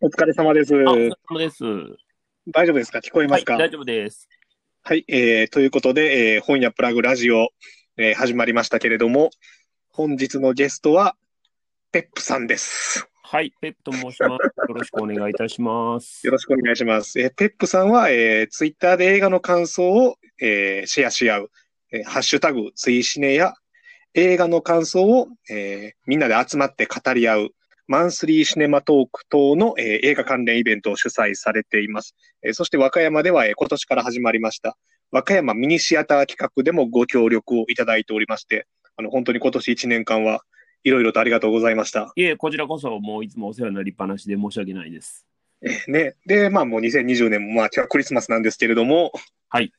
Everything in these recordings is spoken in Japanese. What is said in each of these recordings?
お疲れ様です。あ、お疲れ様です。大丈夫ですか？聞こえますか、はい、大丈夫です。はい、えーということで、えー本屋プラグラジオ、えー始まりましたけれども、本日のゲストは、ペップさんです。はい、ペップと申します。よろしくお願いいたします。よろしくお願いします。えーペップさんは、えーツイッターで映画の感想を、えーシェアし合う、えーハッシュタグ、ツイシネや、映画の感想を、えーみんなで集まって語り合う、マンスリーシネマトーク等の、えー映画関連イベントを主催されています。えーそして和歌山では、えー今年から始まりました、和歌山ミニシアター企画でもご協力をいただいておりまして、あの、本当に今年1年間はいろいろとありがとうございました。いえ、こちらこそもういつもお世話になりっぱなしで申し訳ないです。えーね。で、まあもう2020年も、まあ今日はクリスマスなんですけれども、はい。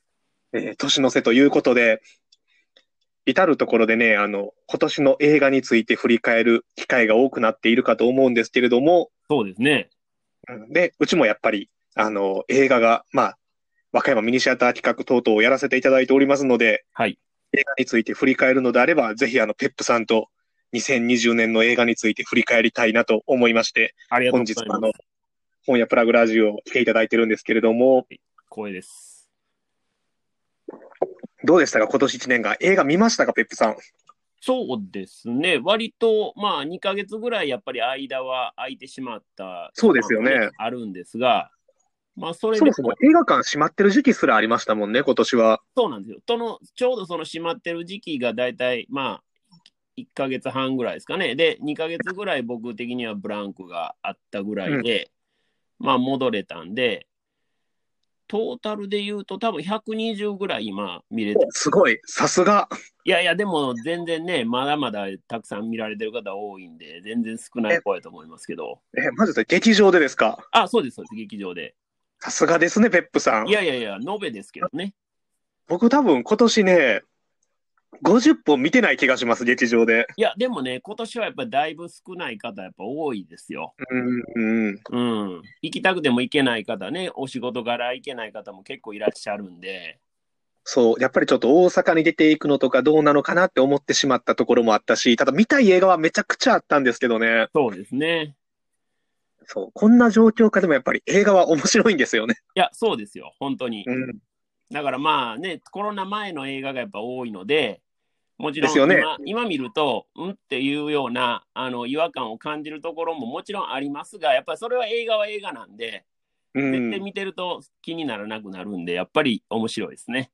えー年の瀬ということで、至るところでね、あの、今年の映画について振り返る機会が多くなっているかと思うんですけれども、そうですね。うんで、うちもやっぱり、あの、映画が、まあ、和歌山ミニシアター企画等々をやらせていただいておりますので、はい。映画について振り返るのであれば、ぜひあの、ペップさんと2020年の映画について振り返りたいなと思いまして、ありがとう本日あのございます。、本屋プラグラジオを来ていただいてるんですけれども、光栄です。どうでしたか？今年1年間。映画見ましたか？ペップさん。そうですね。割と、まあ、2ヶ月ぐらいやっぱり間は空いてしまった。そうですよねまああるんですが、まあ、それでそもそも映画館閉まってる時期すらありましたもんね、今年は。そうなんですよ。そのちょうどその閉まってる時期が大体、まあ、1ヶ月半ぐらいですかね。で、2ヶ月ぐらい僕的にはブランクがあったぐらいで、まあ、戻れたんで、トータルで言うと多分120ぐらい今見れてすごい、さすが。いやいや、でも全然ね、まだまだたくさん見られてる方多いんで、全然少ない方やと思いますけど。え、まずさ劇場でですか？あ、そうです、そうです、劇場で。さすがですね、ペップさんい。やいやいや、延べですけどね。僕多分今年ね、50本見てない気がします、劇場で。いや、でもね、今年はやっぱりだいぶ少ない方、やっぱ多いですよ。うん、うん。うん。行きたくても行けない方ね、お仕事柄行けない方も結構いらっしゃるんで、そう、やっぱりちょっと大阪に出ていくのとかどうなのかなって思ってしまったところもあったし、ただ見たい映画はめちゃくちゃあったんですけどね。そうですね。そう、こんな状況下でもやっぱり映画は面白いんですよね。いや、そうですよ、本当に。うん。だからまあね、コロナ前の映画がやっぱ多いので、もちろんですよね今今見ると、うんっていうようなあの違和感を感じるところももちろんありますが、やっぱりそれは映画は映画なんで、うん絶対。見てると気にならなくなるんで、やっぱり面白いですね。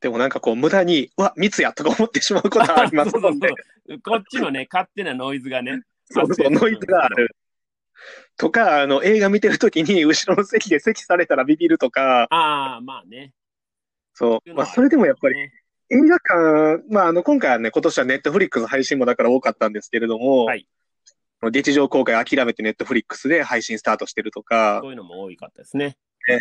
でもなんかこう無駄に、うわ、密やとか思ってしまうことはありますもんね。そうそうそうこっちのね、勝手なノイズがね。そうそう、ノイズがある。とか、あの、映画見てるときに後ろの席で席されたらビビるとか、ああ、まあね。そう。まあ、それでもやっぱりね映画館、まあ、あの、今回はね、今年はネットフリックス配信もだから多かったんですけれども、はい劇場公開諦めてネットフリックスで配信スタートしてるとかそう、いうのも多いかったですね。ええ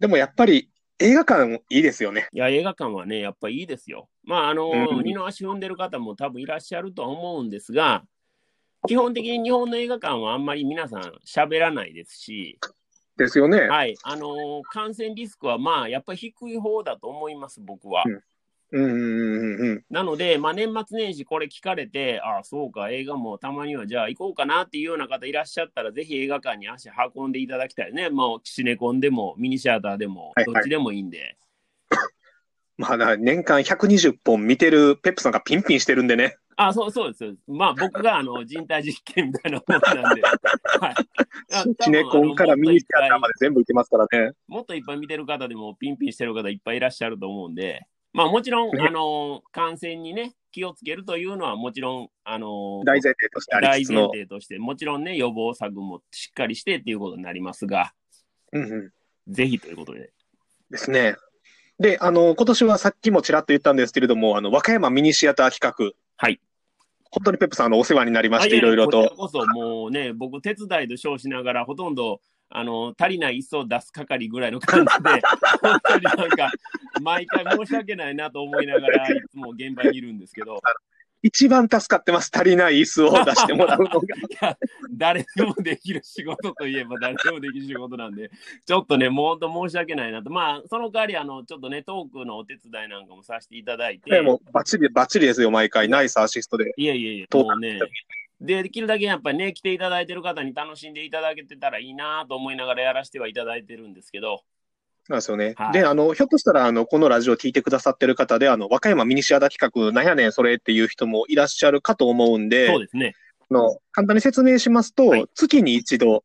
でもやっぱり映画館いいですよね。いや、映画館はね、やっぱいいですよ。まあ、あの、うん二の足踏んでる方も多分いらっしゃるとは思うんですが、基本的に日本の映画館はあんまり皆さん喋らないですし、ですよね。はい、あの感染リスクはまあ、やっぱり低い方だと思います、僕は。うん。なので、まあ、年末年始これ聞かれて、ああ、そうか、映画もたまにはじゃあ行こうかなっていうような方いらっしゃったら、ぜひ映画館に足運んでいただきたいね。もう、シネコンでも、ミニシアターでもはい、はいどっちでもいいんで。まあ、だから年間120本見てるペップさんがピンピンしてるんでね。あ、そうそうです。まあ、僕があの人体実験みたいなものなんで、はい。あシネコンからミニシアターまで全部いけますからね。もっといっぱい見てる方でも、ピンピンしてる方いっぱいいらっしゃると思うんで、まあ、もちろん、ねあの、感染にね、気をつけるというのは、もちろん、あの、大前提としてあ大前りつつの。提として、もちろんね、予防策もしっかりしてっていうことになりますが、うんうん。ぜひということで。ですね。で、あの、今年はさっきもちらっと言ったんですけれども、あの、和歌山ミニシアター企画。はい。本当にペップさん、あの、お世話になりまして、あいろいろと。こちらこそ、もうね、僕、手伝いと称しながら、ほとんど、あの、足りない椅子を出す係ぐらいの感じで、本当になんか、毎回申し訳ないなと思いながら、いつも現場にいるんですけど、一番助かってます。足りない椅子を出してもらうのが。誰でもできる仕事といえば誰でもできる仕事なんで、ちょっとね、もう本当申し訳ないなと。まあ、その代わり、あの、ちょっとね、トークのお手伝いなんかもさせていただいて、でも、バッチリ、バッチリですよ、毎回。ナイスアシストで。いやいやいや、ともうね、で、できるだけやっぱりね、来ていただいてる方に楽しんでいただけてたらいいなと思いながらやらせてはいただいてるんですけど。なんですよね。はいで、あの、ひょっとしたら、あの、このラジオ聞いてくださってる方で、あの、和歌山ミニシアタ企画、なんやねん、それっていう人もいらっしゃるかと思うんで、そうですね。あの、簡単に説明しますと、はい月に一度、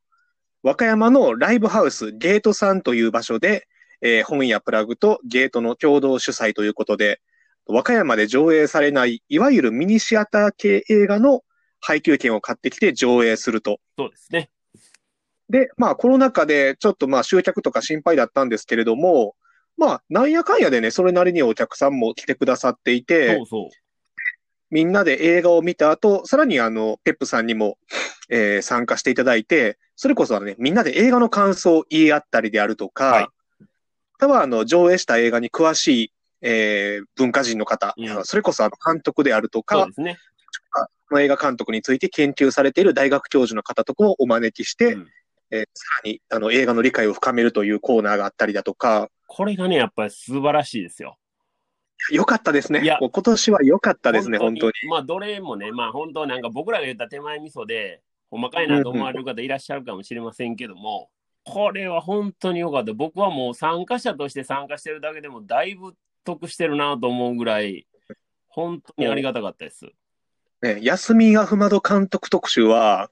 和歌山のライブハウス、ゲートさんという場所で、えー本屋プラグとゲートの共同主催ということで、和歌山で上映されない、いわゆるミニシアター系映画の配給券を買ってきて上映すると。そうですね。で、まあコロナ禍でちょっとまあ集客とか心配だったんですけれども、まあなんやかんやでね、それなりにお客さんも来てくださっていて、そうそう。みんなで映画を見た後、さらにあの、ペップさんにも、えー参加していただいて、それこそね、みんなで映画の感想を言い合ったりであるとか、はいまたはあの、上映した映画に詳しい、えー文化人の方、うんそれこそあの、監督であるとそうかで、すね。この映画監督について研究されている大学教授の方とかをお招きして、うんえーさらにあの、映画の理解を深めるというコーナーがあったりだとか、これがね、やっぱり素晴らしいですよ。良かったですね。いや今年は良かったですね、本当に。まあ、どれもね、まあ、本当なんか僕らが言った手前味噌で、ほんまかいなと思われる方いらっしゃるかもしれませんけども、これは本当に良かった。僕はもう参加者として参加してるだけでも、だいぶ得してるなと思うぐらい、本当にありがたかったです。ね、休みアフマド監督特集は、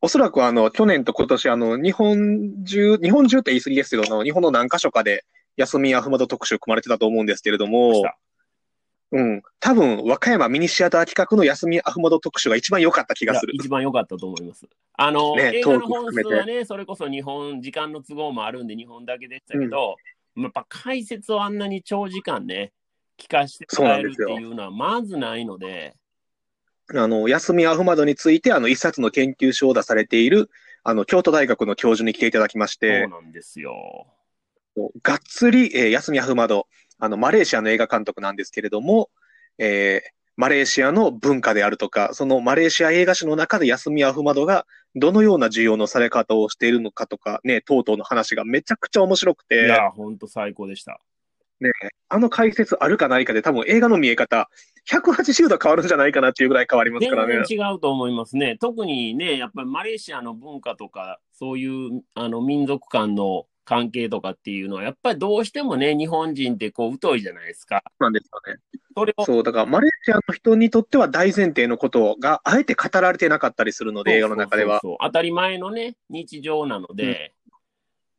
おそらくあの、去年と今年あの、日本中、日本中って言い過ぎですけど、あの日本の何箇所かで休みアフマド特集組まれてたと思うんですけれどもうん。多分、和歌山ミニシアター企画の休みアフマド特集が一番良かった気がする。一番良かったと思います。あの、ね映画の本数はね、それこそ日本、時間の都合もあるんで、日本だけでしたけど、やっぱ解説をあんなに長時間ね、聞かせてもらえるっていうのはまずないので、あの、休みアフマドについて、あの、一冊の研究書を出されている、あの、京都大学の教授に来ていただきましそうて、なんですよ。がっつり、えー、休みアフマド、あの、マレーシアの映画監督なんですけれども、えーマレーシアの文化であるとか、そのマレーシア映画史の中で休みアフマドがどのような需要のされ方をしているのかとか、ね、等々の話がめちゃくちゃ面白くいて、や、ほんと最高でした。あの解説あるかないかで多分映画の見え方、180度変わるんじゃないかなっていうぐらい変わりますからね。全然違うと思いますね。特にね、やっぱりマレーシアの文化とか、そういうあの民族間の関係とかっていうのは、やっぱりどうしてもね、日本人ってこう疎いじゃないですか。なんですよね。それをそう、だからマレーシアの人にとっては大前提のことがあえて語られてなかったりするので、映画の中では。そう当たり前のね、日常なので、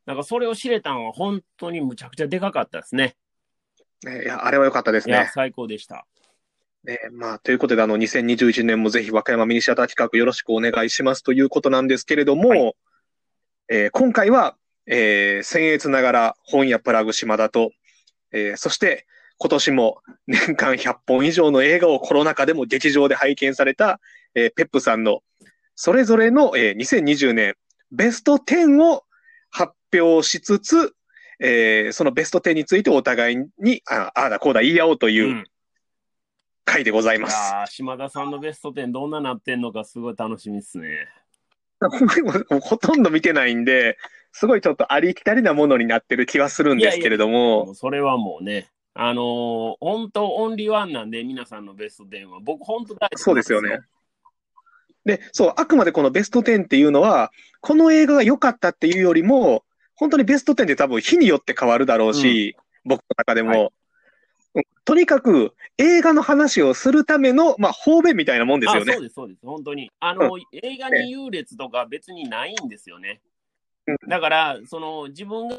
なんかそれを知れたのは本当にむちゃくちゃでかかったですね。ねいや、あれは良かったですいや、ね。最高でした。ね、まあ、ということで、あの、2021年もぜひ和歌山ミニシアター企画よろしくお願いしますということなんですけれども、はい。えー今回は、えー、僭越ながら本屋プラグ島田と、えーそして今年も年間100本以上の映画をコロナ禍でも劇場で拝見された、えーペップさんのそれぞれの、えー2020年ベスト10を発表しつつ、えーそのベスト10についてお互いに、あああだこうだ言い合おうといううん回でございいます。やー島田さんのベスト10どんななってんのかすごい楽しみですね。ほとんど見てないんで、すごいちょっとありきたりなものになってる気はするんですけれども、もうそれはもうね、あのー本当オンリーワンなんで、皆さんのベスト10は。僕、本当大好きそうですよね。で、そう、あくまでこのベスト10っていうのは、この映画が良かったっていうよりも、本当にベスト10って多分日によって変わるだろうし、僕の中でも、はいうんとにかく映画の話をするための、まあ、方便みたいなもんですよねあそう。です、そうです、本当に。あの、映画に優劣とか別にないんですよね。うんだから、その、自分が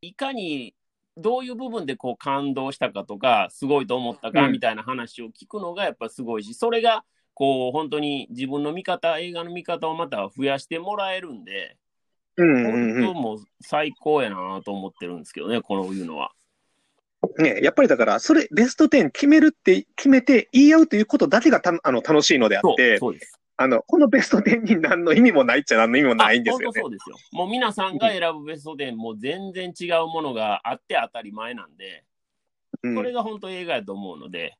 いかに、どういう部分でこう感動したかとか、すごいと思ったかうんみたいな話を聞くのがやっぱすごいし、それが、こう、本当に自分の見方、映画の見方をまた増やしてもらえるんで、うんうんうん本当もう最高やなと思ってるんですけどね、このいうのは。ね、やっぱりだから、それ、ベスト10決めるって、決めて言い合うということだけがたあの楽しいのであって。あの、このベスト10に何の意味もないっちゃ何の意味もないんですよねあ本当。そうですよ。もう皆さんが選ぶベスト10、もう全然違うものがあって当たり前なんで、うんこれが本当映画やと思うので、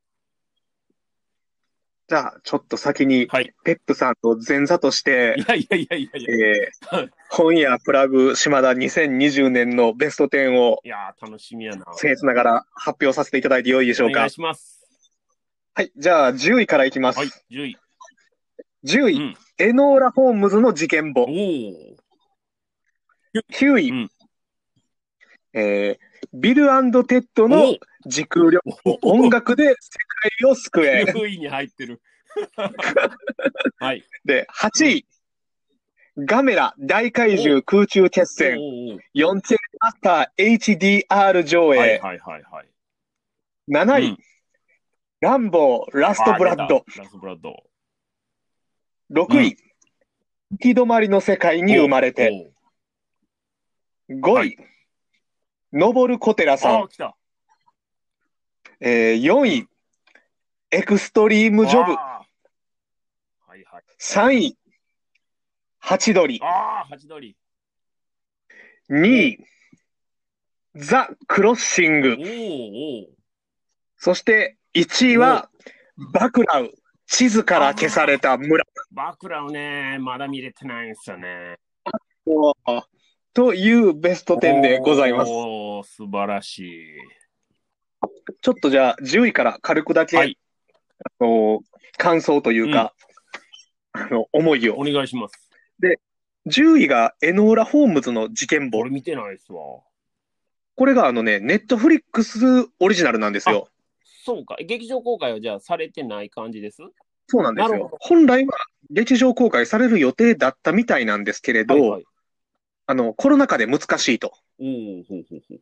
じゃあ、ちょっと先に、はい。ペップさんと前座としてい、やいやいやいやいや、いえー、本屋プラグ島田2020年のベスト10をやー楽しみやな。僭越ながら発表させていただいてよいでしょうかお願い。します。はい。じゃあ、10位からいきます。はい、10位。10位、うんエノーラ・ホームズの事件簿お。お。9位、うんえービルテッドの時空旅行、音楽で世界を救え。9位に入ってる。はい。で、8位、ガメラ大怪獣空中決戦、おお4チェンマスター HDR 上映。はいはいはいはい。7位、うんランボーラストブラッド。ラストブラッド。6位、行き止まりの世界に生まれて。5位、はい登る小寺。さんああ、。来た。えー4位、エクストリームジョブ。はいはい。3位、ハチドリ。ああ、ハチドリ。2位、ザ・クロッシングそして1位は、バクラウ。地図から消された村バクラをね、まだ見れてないんですよね。というベスト10でございます。おお素晴らしい。ちょっとじゃあ10位から軽くだけ、はいあの感想というか、あの思いおを。願いします。10位がエノーラ・ホームズの事件簿俺。見てないですわ。これがあのね、ネットフリックスオリジナルなんですよ。そうか。劇場公開はじゃあされてない感じです？そうなんです。よ本来は劇場公開される予定だったみたいなんですけれど、はいはい。あの、コロナ禍で難しいと。おおほうほうほう。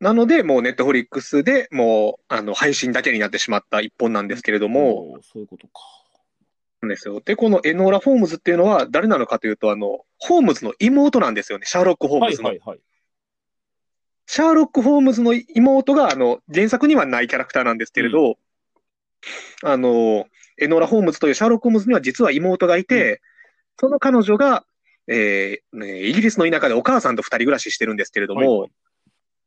なので、もうネットフリックスでもう、あの、配信だけになってしまった一本なんですけれども、そういうことか。なんですよ。で、このエノーラ・ホームズっていうのは誰なのかというと、あの、ホームズの妹なんですよね。シャーロック・ホームズの。はいはいはい。シャーロック・ホームズの妹が、あの、原作にはないキャラクターなんですけれど、あの、エノーラ・ホームズというシャーロック・ホームズには実は妹がいて、その彼女が、えーねイギリスの田舎でお母さんと二人暮らししてるんですけれども、はいはい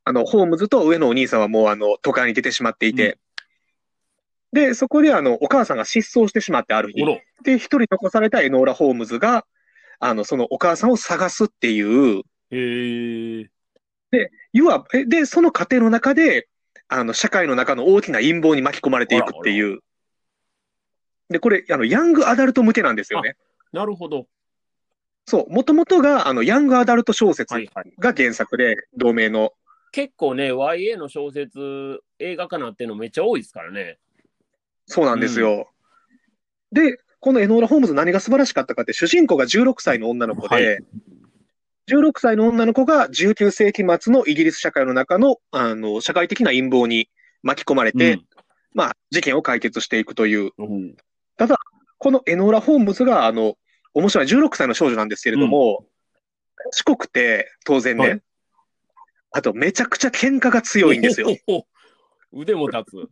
あの、ホームズと上のお兄さんはもう、あの、都会に出てしまっていて、で、そこで、あの、お母さんが失踪してしまってある日。で、一人残されたエノーラ・ホームズが、あの、そのお母さんを探すっていう、へえ。要は、えで、その過程の中で、あの、社会の中の大きな陰謀に巻き込まれていくっていう。で、これ、あの、ヤングアダルト向けなんですよね。なるほど。そう、もともとが、あの、ヤングアダルト小説はいはい。が原作で、同名の。結構ね、YA の小説、映画化なってるのめっちゃ多いですからね。そうなんですよ。で、このエノーラ・ホームズ何が素晴らしかったかって、主人公が16歳の女の子で、はい。16歳の女の子が19世紀末のイギリス社会の中の、あの、社会的な陰謀に巻き込まれて、まあ、事件を解決していくという、うん、このエノーラ・ホームズが、あの、面白い16歳の少女なんですけれども、賢くて、当然ね、はいあと、めちゃくちゃ喧嘩が強いんですよ。お。腕も立つ。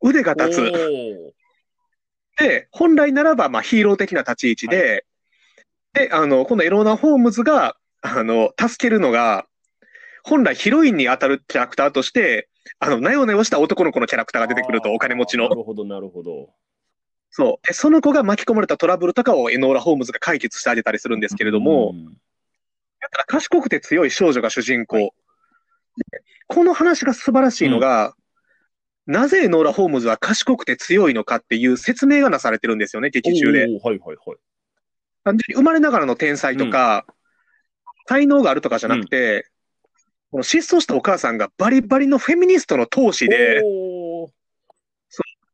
腕が立つ。おで、本来ならば、まあ、ヒーロー的な立ち位置で、で、あの、このエローナ・ホームズが、あの、助けるのが、本来ヒロインに当たるキャラクターとして、あの、なよなよした男の子のキャラクターが出てくると、お金持ちの。なるほど、なるほど。そう。で、その子が巻き込まれたトラブルとかをエノーラ・ホームズが解決してあげたりするんですけれども、うんだから賢くて強い少女が主人公。でこの話が素晴らしいのが、なぜノーラ・ホームズは賢くて強いのかっていう説明がなされてるんですよね、劇中で。はいはいはい。単純に生まれながらの天才とか、才能があるとかじゃなくて、この失踪したお母さんがバリバリのフェミニストの闘志で、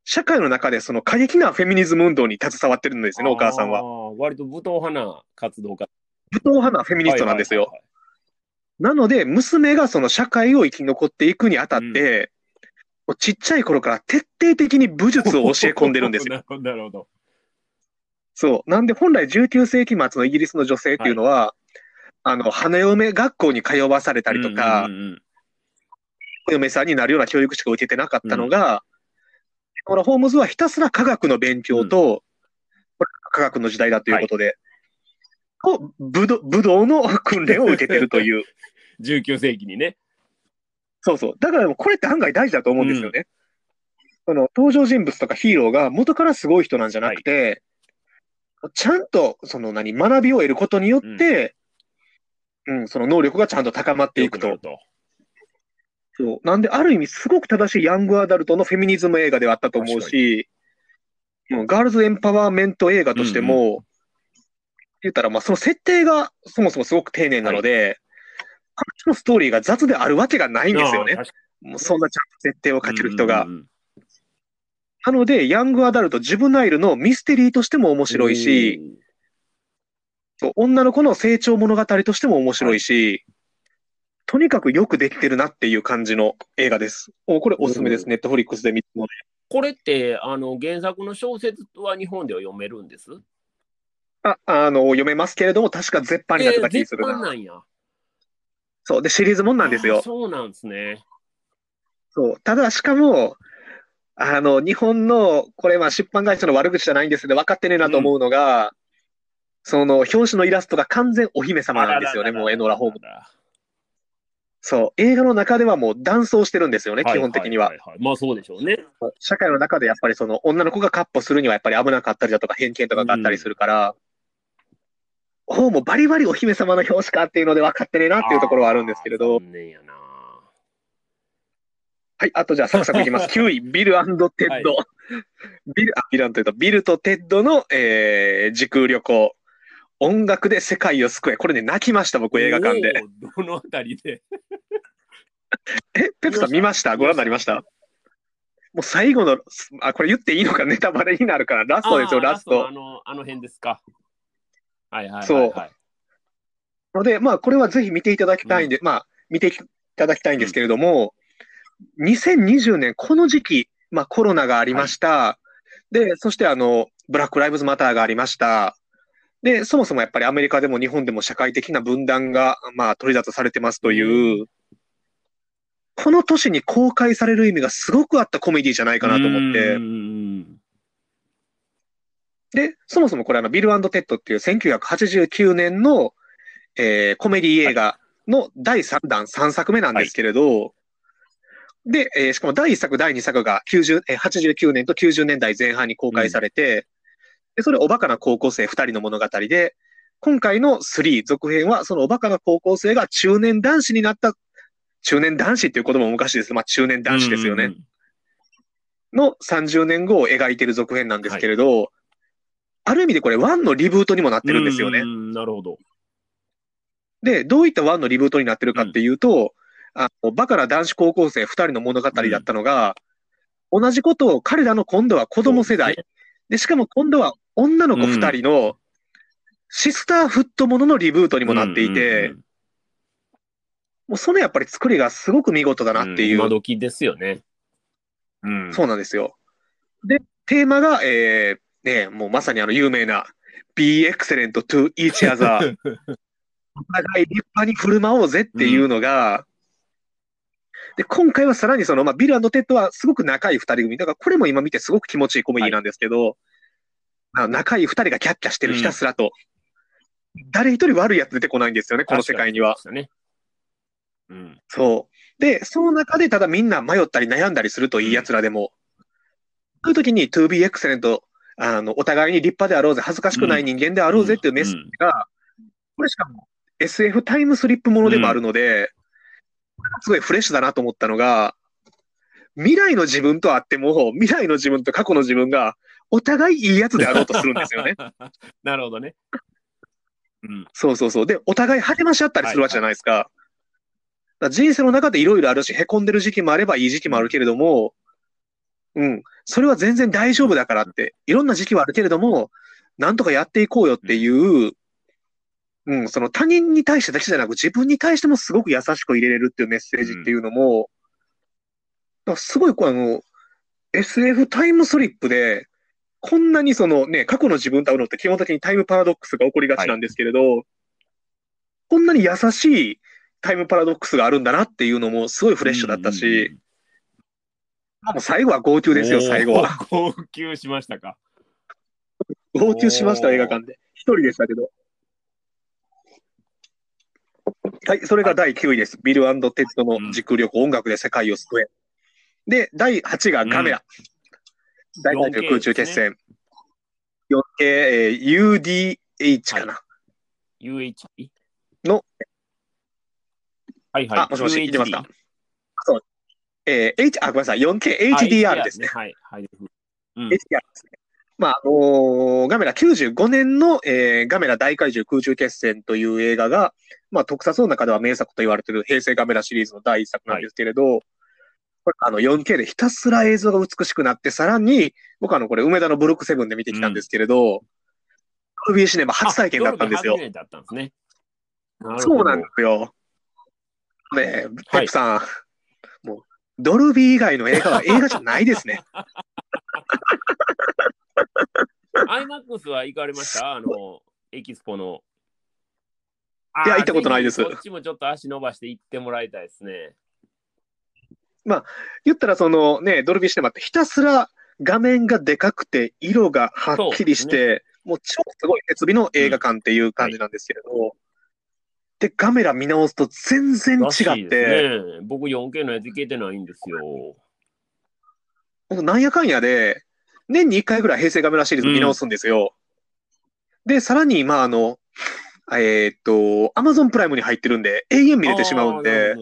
社会の中でその過激なフェミニズム運動に携わってるんですよね、お母さんは。割と武闘派な活動家。武闘派なフェミニストなんですよ。はいはいはいなので、娘がその社会を生き残っていくにあたって、もうちっちゃい頃から徹底的に武術を教え込んでるんですよ。なるほど。そう。なんで本来19世紀末のイギリスの女性っていうのは、あの、花嫁学校に通わされたりとか、うんうんうんお嫁さんになるような教育しか受けてなかったのが、このホームズはひたすら科学の勉強と、これ科学の時代だということで、と武道武道の訓練を受けてるという。19世紀にね。そうそう。だからこれって案外大事だと思うんですよね。その登場人物とかヒーローが元からすごい人なんじゃなくて、ちゃんとその何、学びを得ることによって、うん、その能力がちゃんと高まっていくと。と。そう。なんで、ある意味すごく正しいヤングアダルトのフェミニズム映画ではあったと思うし、もうガールズエンパワーメント映画としても、言ったら、まあ、その設定がそもそもすごく丁寧なので、彼女のストーリーが雑であるわけがないんですよね。もうそんなちゃんと設定を書ける人が。なので、ヤングアダルト、ジュブナイルのミステリーとしても面白いし、、そう女の子の成長物語としても面白いし、とにかくよくできてるなっていう感じの映画です。もうこれおすすめです。ネットフリックスで。見てもこれってあの原作の小説は日本では読めるんです？あ、あの、読めますけれども、確か絶版になってた気するな。版なんや。そう。で、シリーズもんなんですあよ。そうなんですね。そう。ただ、しかも、あの、日本の、これ、まあ、出版会社の悪口じゃないんですけど、分かってねえなと思うのが、その、表紙のイラストが完全お姫様なんですよね、もう、エノラホーム。そう。映画の中ではもう、男装してるんですよね、基本的には。いいいまあそうでしょうね。社会の中でやっぱりその、女の子がカッポするにはやっぱり危なかったりだとか、偏見とかがあったりするから、ほうもバリバリお姫様の表紙かっていうので分かってねえなっていうところはあるんですけれど残念やな。はい、あとじゃあサクサクいきます。9位、ビルテッド。はいビル、あ、ビルというと、ビルとテッドの、えー、時空旅行。音楽で世界を救え。これね、泣きました、僕映画館で。どのあたりで？え、ペップさん見ましたご覧になりました？もう最後の、あ、これ言っていいのかネタバレになるから、ラストですよ、ラストあ。の、あの辺ですか。はいはいはい、はい。そうので、まあ、これはぜひ見ていただきたいんで、まあ、見ていただきたいんですけれども、2020年、この時期、まあ、コロナがありました。で、そして、あの、ブラック・ライブズ・マターがありました。で、そもそもやっぱりアメリカでも日本でも社会的な分断が、まあ、取り沙汰されてますという、この年に公開される意味がすごくあったコメディじゃないかなと思ってう、んで、そもそもこれあの、ビルテッドっていう1989年の、えーコメディ映画の第3弾、3作目なんですけれど、で、えーしかも第1作、第2作が90、えー89年と90年代前半に公開されて、で、それおバカな高校生2人の物語で、今回の3続編は、そのおバカな高校生が中年男子になった、中年男子っていう言葉も昔です。まあ中年男子ですよね。。の30年後を描いている続編なんですけれど、ある意味でこれ1のリブートにもなってるんですよね。うなるほど。で、どういった1のリブートになってるかっていうと、あのバカな男子高校生2人の物語だったのが、同じことを彼らの今度は子供世代、で、しかも今度は女の子2人のシスターフットもののリブートににもなっていて、もうそのやっぱり作りがすごく見事だなっていう、今時ですよね。うん。そうなんですよ。で、テーマが、えー、ね、もうまさにあの有名な Be excellent to each other お互い立派に振る舞おうぜっていうのが、で、今回はさらにその、まあ、ビルテッドはすごく仲いい二人組。だからこれも今見てすごく気持ちいいコメディなんですけど、まあ仲いい二人がキャッキャしてるひたすらと、誰一人悪いやつ出てこないんですよね、この世界には。そうね。そう。で、その中でただみんな迷ったり悩んだりするといい奴らでも、そういう時に to be excellent、あの、お互いに立派であろうぜ、恥ずかしくない人間であろうぜっていうメッセージが、これしかも SF タイムスリップものでもあるので、すごいフレッシュだなと思ったのが、未来の自分とあっても、未来の自分と過去の自分が、お互いいいやつであろうとするんですよね。なるほどね。うん。そうそうそう。で、お互い励まし合ったりするわけじゃないですか。だから人生の中でいろいろあるし、凹んでる時期もあればいい時期もあるけれども、うん、それは全然大丈夫だからって、いろんな時期はあるけれども、なんとかやっていこうよっていう、うん、その他人に対してだけじゃなく自分に対してもすごく優しく入れれるっていうメッセージっていうのも、だからすごいこうあの、SF タイムスリップで、こんなにそのね、過去の自分と会うのって基本的にタイムパラドックスが起こりがちなんですけれど、こんなに優しいタイムパラドックスがあるんだなっていうのもすごいフレッシュだったし、もう最後は号泣ですよ、最後は。。号泣しましたか？号泣しました、映画館で。一人でしたけど。はい、それが第9位です。ビルテッドの時空旅行、音楽で世界を救え。で、第8位がガメラ。大体の空中決戦。4K、えー UDH かな。UH? のはいはい。あ、もしもし、UHD いけますか。えー H、あ、ごめんなさい、4K HDR ですね。はい。はい。うん HDR ですね。まあ、あのーガメラ95年の、えーガメラ大怪獣空中決戦という映画が、まあ、特撮の中では名作と言われている平成ガメラシリーズの第一作なんですけれど、これあの 4K でひたすら映像が美しくなって、さらに、僕あの、これ梅田のブルックセブンで見てきたんですけれど、ドルビーシネマ初体験だったんですよだったんですね。そうなんですよ。ねえ、ペップさん、もう、ドルビー以外の映画は映画じゃないですね。アイマックスは行かれました？あの、エキスポの。いや行ったことないですこっちもちょっと足伸ばして行ってもらいたいですね。言ったらそのね、ドルビーシネマってひたすら画面がでかくて、色がはっきりして、もう超すごい設備の映画館っていう感じなんですけれど、で、カメラ見直すと全然違って、ね。僕 4K のやつ行けてないんですよ。僕なんやかんやで、年に1回ぐらい平成カメラシリーズ見直すんですよ。で、さらに、まあ、あの、えーっと、アマゾンプライムに入ってるんで、永遠見れてしまうんで。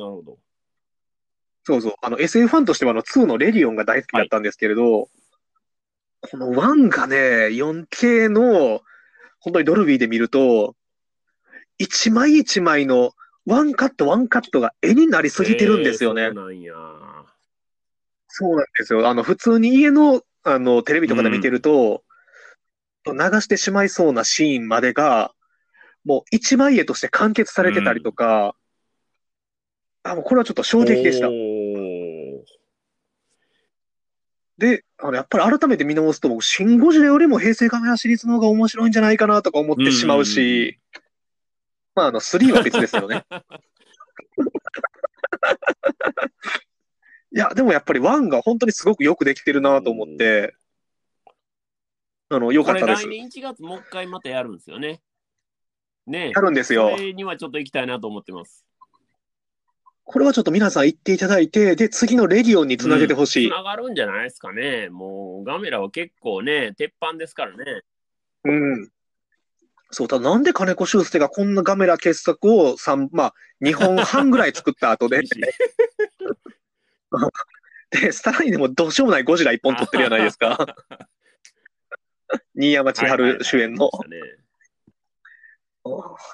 そうそう、あの、SF ファンとしては、あの、2のレディオンが大好きだったんですけれど、この1がね、4K の、本当にドルビーで見ると、一枚一枚のワンカットワンカットが絵になりすぎてるんですよね。えーそうなんや。そうなんですよ。あの、普通に家の、あの、テレビとかで見てると、流してしまいそうなシーンまでが、もう一枚絵として完結されてたりとか、あ、もうこれはちょっと衝撃でしたで、あの、やっぱり改めて見直すと、僕、シン・ゴジラよりも平成カメラシリーズの方が面白いんじゃないかなとか思ってしまうし、まあ、あの、3は別ですよね。いや、でもやっぱり1が本当にすごくよくできてるなと思って、あの、良かったです来。年1月もう一回またやるんですよね。ねえ。あるんですよそ。れにはちょっと行きたいなと思ってます。これはちょっと皆さん言っていただいて、で、次のレギオンにつなげてほしい。つながるんじゃないですかね。もうガメラは結構ね、鉄板ですからね。うん。そう、ただなんで金子修介がこんなガメラ傑作を三まあ、2本半ぐらい作った後で で、さらにでもどうしようもないゴジラ1本撮ってるじゃないですか。新山千春主演の。はいはいはいありましたね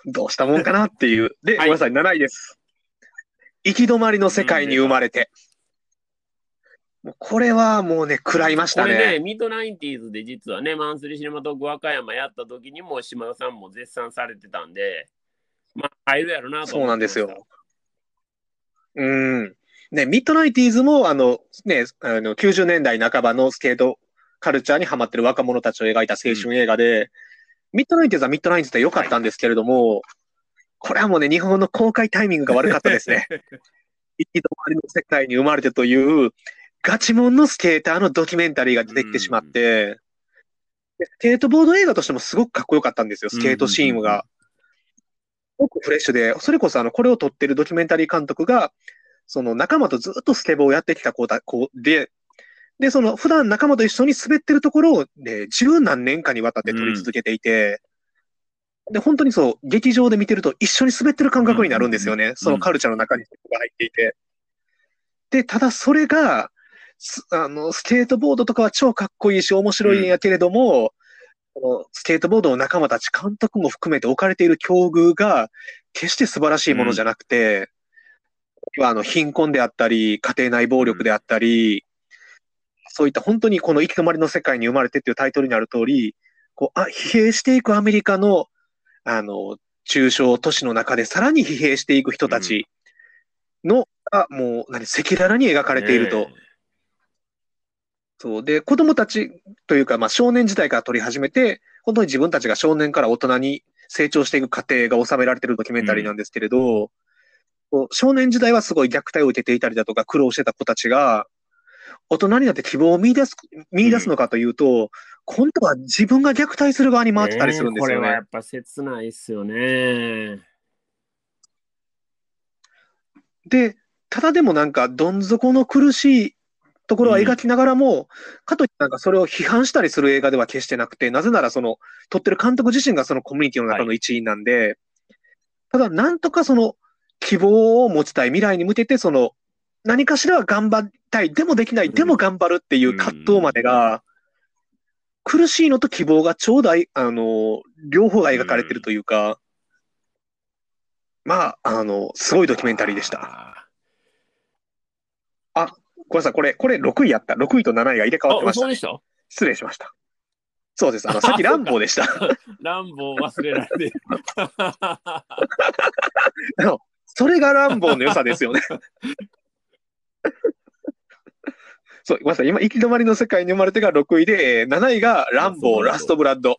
どうしたもんかなっていう。で、はいごめんなさい、7位です。行き止まりの世界に生まれて。もうこれはもうね、食らいましたこれね、ね。ミッドナインティーズで実はね、マンスリーシネマトーク和歌山やった時にも島田さんも絶賛されてたんで、まあ、入るやろなとそうなんですよ。うん。ね、ミッドナインティーズも、あの、ね、あの、90年代半ばのスケートカルチャーにハマってる若者たちを描いた青春映画で、ミッドナインティーズはミッドナインティーズで良かったんですけれども、これはもうね、日本の公開タイミングが悪かったですね。行き止まりの世界に生まれてという、ガチモンのスケーターのドキュメンタリーが出てきてしまって、でスケートボード映画としてもすごくかっこよかったんですよ、スケートシーンが。すごくフレッシュで、それこそあの、これを撮ってるドキュメンタリー監督が、その仲間とずっとスケボーをやってきた子だ、子で、で、その普段仲間と一緒に滑ってるところを、ね、十何年間にわたって撮り続けていて、で、本当にそう、劇場で見てると一緒に滑ってる感覚になるんですよね。そのカルチャーの中にが入っていて。で、ただそれが、すあの、スケートボードとかは超かっこいいし面白いんやけれども、このスケートボードの仲間たち、監督も含めて置かれている境遇が、決して素晴らしいものじゃなくて、あの、貧困であったり、家庭内暴力であったり、そういった本当にこの行き止まりの世界に生まれてっていうタイトルにある通り、こう、あ、疲弊していくアメリカの、あの、中小都市の中でさらに疲弊していく人たちの、がもう、何、赤裸々に描かれていると。ねそう。で、子供たちというか、まあ少年時代から撮り始めて、本当に自分たちが少年から大人に成長していく過程が収められているドキュメンタリーなんですけれど、こう少年時代はすごい虐待を受けていたりだとか苦労してた子たちが、大人になって希望を見出す、見出すのかというと、今度は自分が虐待する側に回ってたりするんですよねこれはや。っぱ切ないっすよね。で、ただでもなんか、どん底の苦しいところは描きながらも、かといってなんかそれを批判したりする映画では決してなくて、なぜならその、撮ってる監督自身がそのコミュニティの中の一員なんで、ただなんとかその、希望を持ちたい未来に向けて、その、何かしらは頑張りたい、でもできない、でも頑張るっていう葛藤までが、苦しいのと希望がちょうどあい、あの、両方が描かれてるというか、まあ、あの、すごいドキュメンタリーでした。あごめんなさい、これ、これ6位やった。6位と7位が入れ替わってました。そうでした？失礼しました。そうです。あの、さっきランボーでした。ランボー忘れられてる。それがランボーの良さですよね。そう、ごめんなさい。今、行き止まりの世界に生まれてが6位で、えー7位がランボー、ラストブラッド。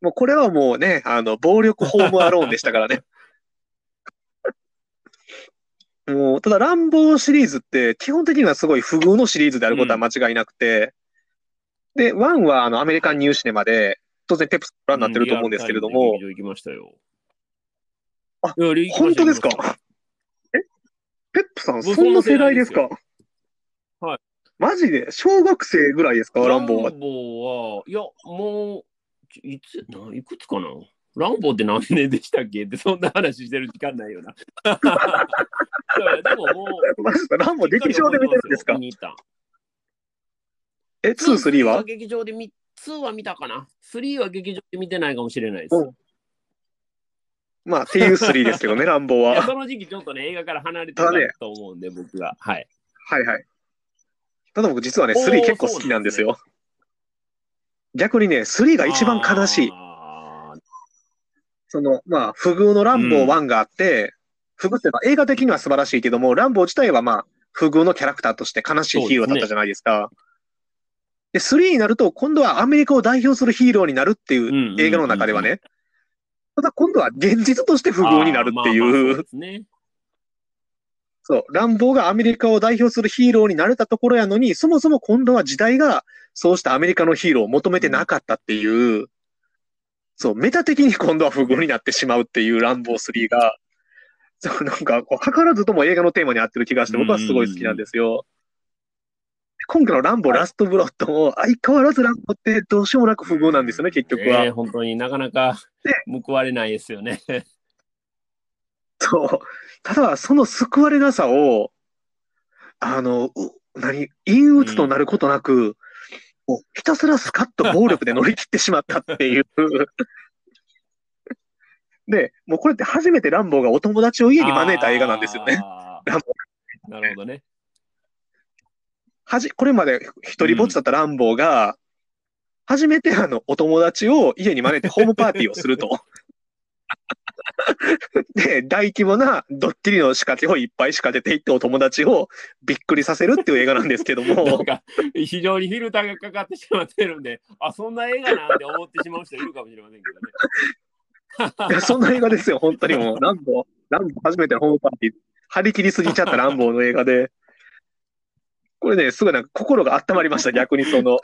もうこれはもうね、あの、暴力ホームアローンでしたからね。もう、ただ、ランボーシリーズって、基本的にはすごい不遇のシリーズであることは間違いなくて、で、1はあの、アメリカンニューシネマで、当然ペプスご覧になってると思うんですけれども、リアルタイムで劇場行きましたよ。あ本当ですか？え？ペップさん、僕そんな世代ですか？はい。マジで？小学生ぐらいですか？ランボーは。ラン。ボーは、いや、もう、ちいつ、ないくつかな？ランボーって何年でしたっけ？って、そんな話してる時間ないよな。いやいやでももう、マジでラン劇場で見てるんですか？見に行ったんえ、2、3は？劇場で見、2は見たかな ?3 は劇場で見てないかもしれないです。うんまあ、っていう3ですけどね、ランボーいや、は。その時期ちょっとね、映画から離れてたと思うんで、僕が。はい。はいはい。ただ僕実はね、おー3結構好きなんですよ。逆にね、3が一番悲しい。あーその、まあ、不遇のランボー1があって、不遇っていうのは映画的には素晴らしいけども、ランボー自体はまあ、不遇のキャラクターとして悲しいヒーローだったじゃないですか。で、3になると、今度はアメリカを代表するヒーローになるっていう映画の中ではね、ただ今度は現実として不遇になるっていう。そう、乱暴がアメリカを代表するヒーローになれたところやのに、そもそも今度は時代がそうしたアメリカのヒーローを求めてなかったっていう、そう、メタ的に今度は不遇になってしまうっていう乱暴3が、そう、なんか、こう、図らずとも映画のテーマに合ってる気がして、僕はすごい好きなんですよ。今回のランボーラストブロッドも相変わらずランボーってどうしようもなく不遇なんですよね、結局は。えー本当になかなか報われないですよね。そう。ただ、その救われなさを、あの、う何、陰鬱となることなく、もうひたすらスカッと暴力で乗り切ってしまったっていう。で、もうこれって初めてランボーがお友達を家に招いた映画なんですよね。なるほどね。はじ、これまで一人ぼっちだったランボーが、初めてあの、お友達を家に招いてホームパーティーをすると。で、大規模なドッキリの仕掛けをいっぱい仕掛けていってお友達をびっくりさせるっていう映画なんですけど なんも、か、非常にフィルターがかかってしまってるんで、あ、そんな映画なんて思ってしまう人いるかもしれませんけどね。そんな映画ですよ、本当にもう。ランボー、ランボー初めてのホームパーティー、張り切りすぎちゃった ランボーの映画で、これね、すごいなんか心が温まりました、逆にその。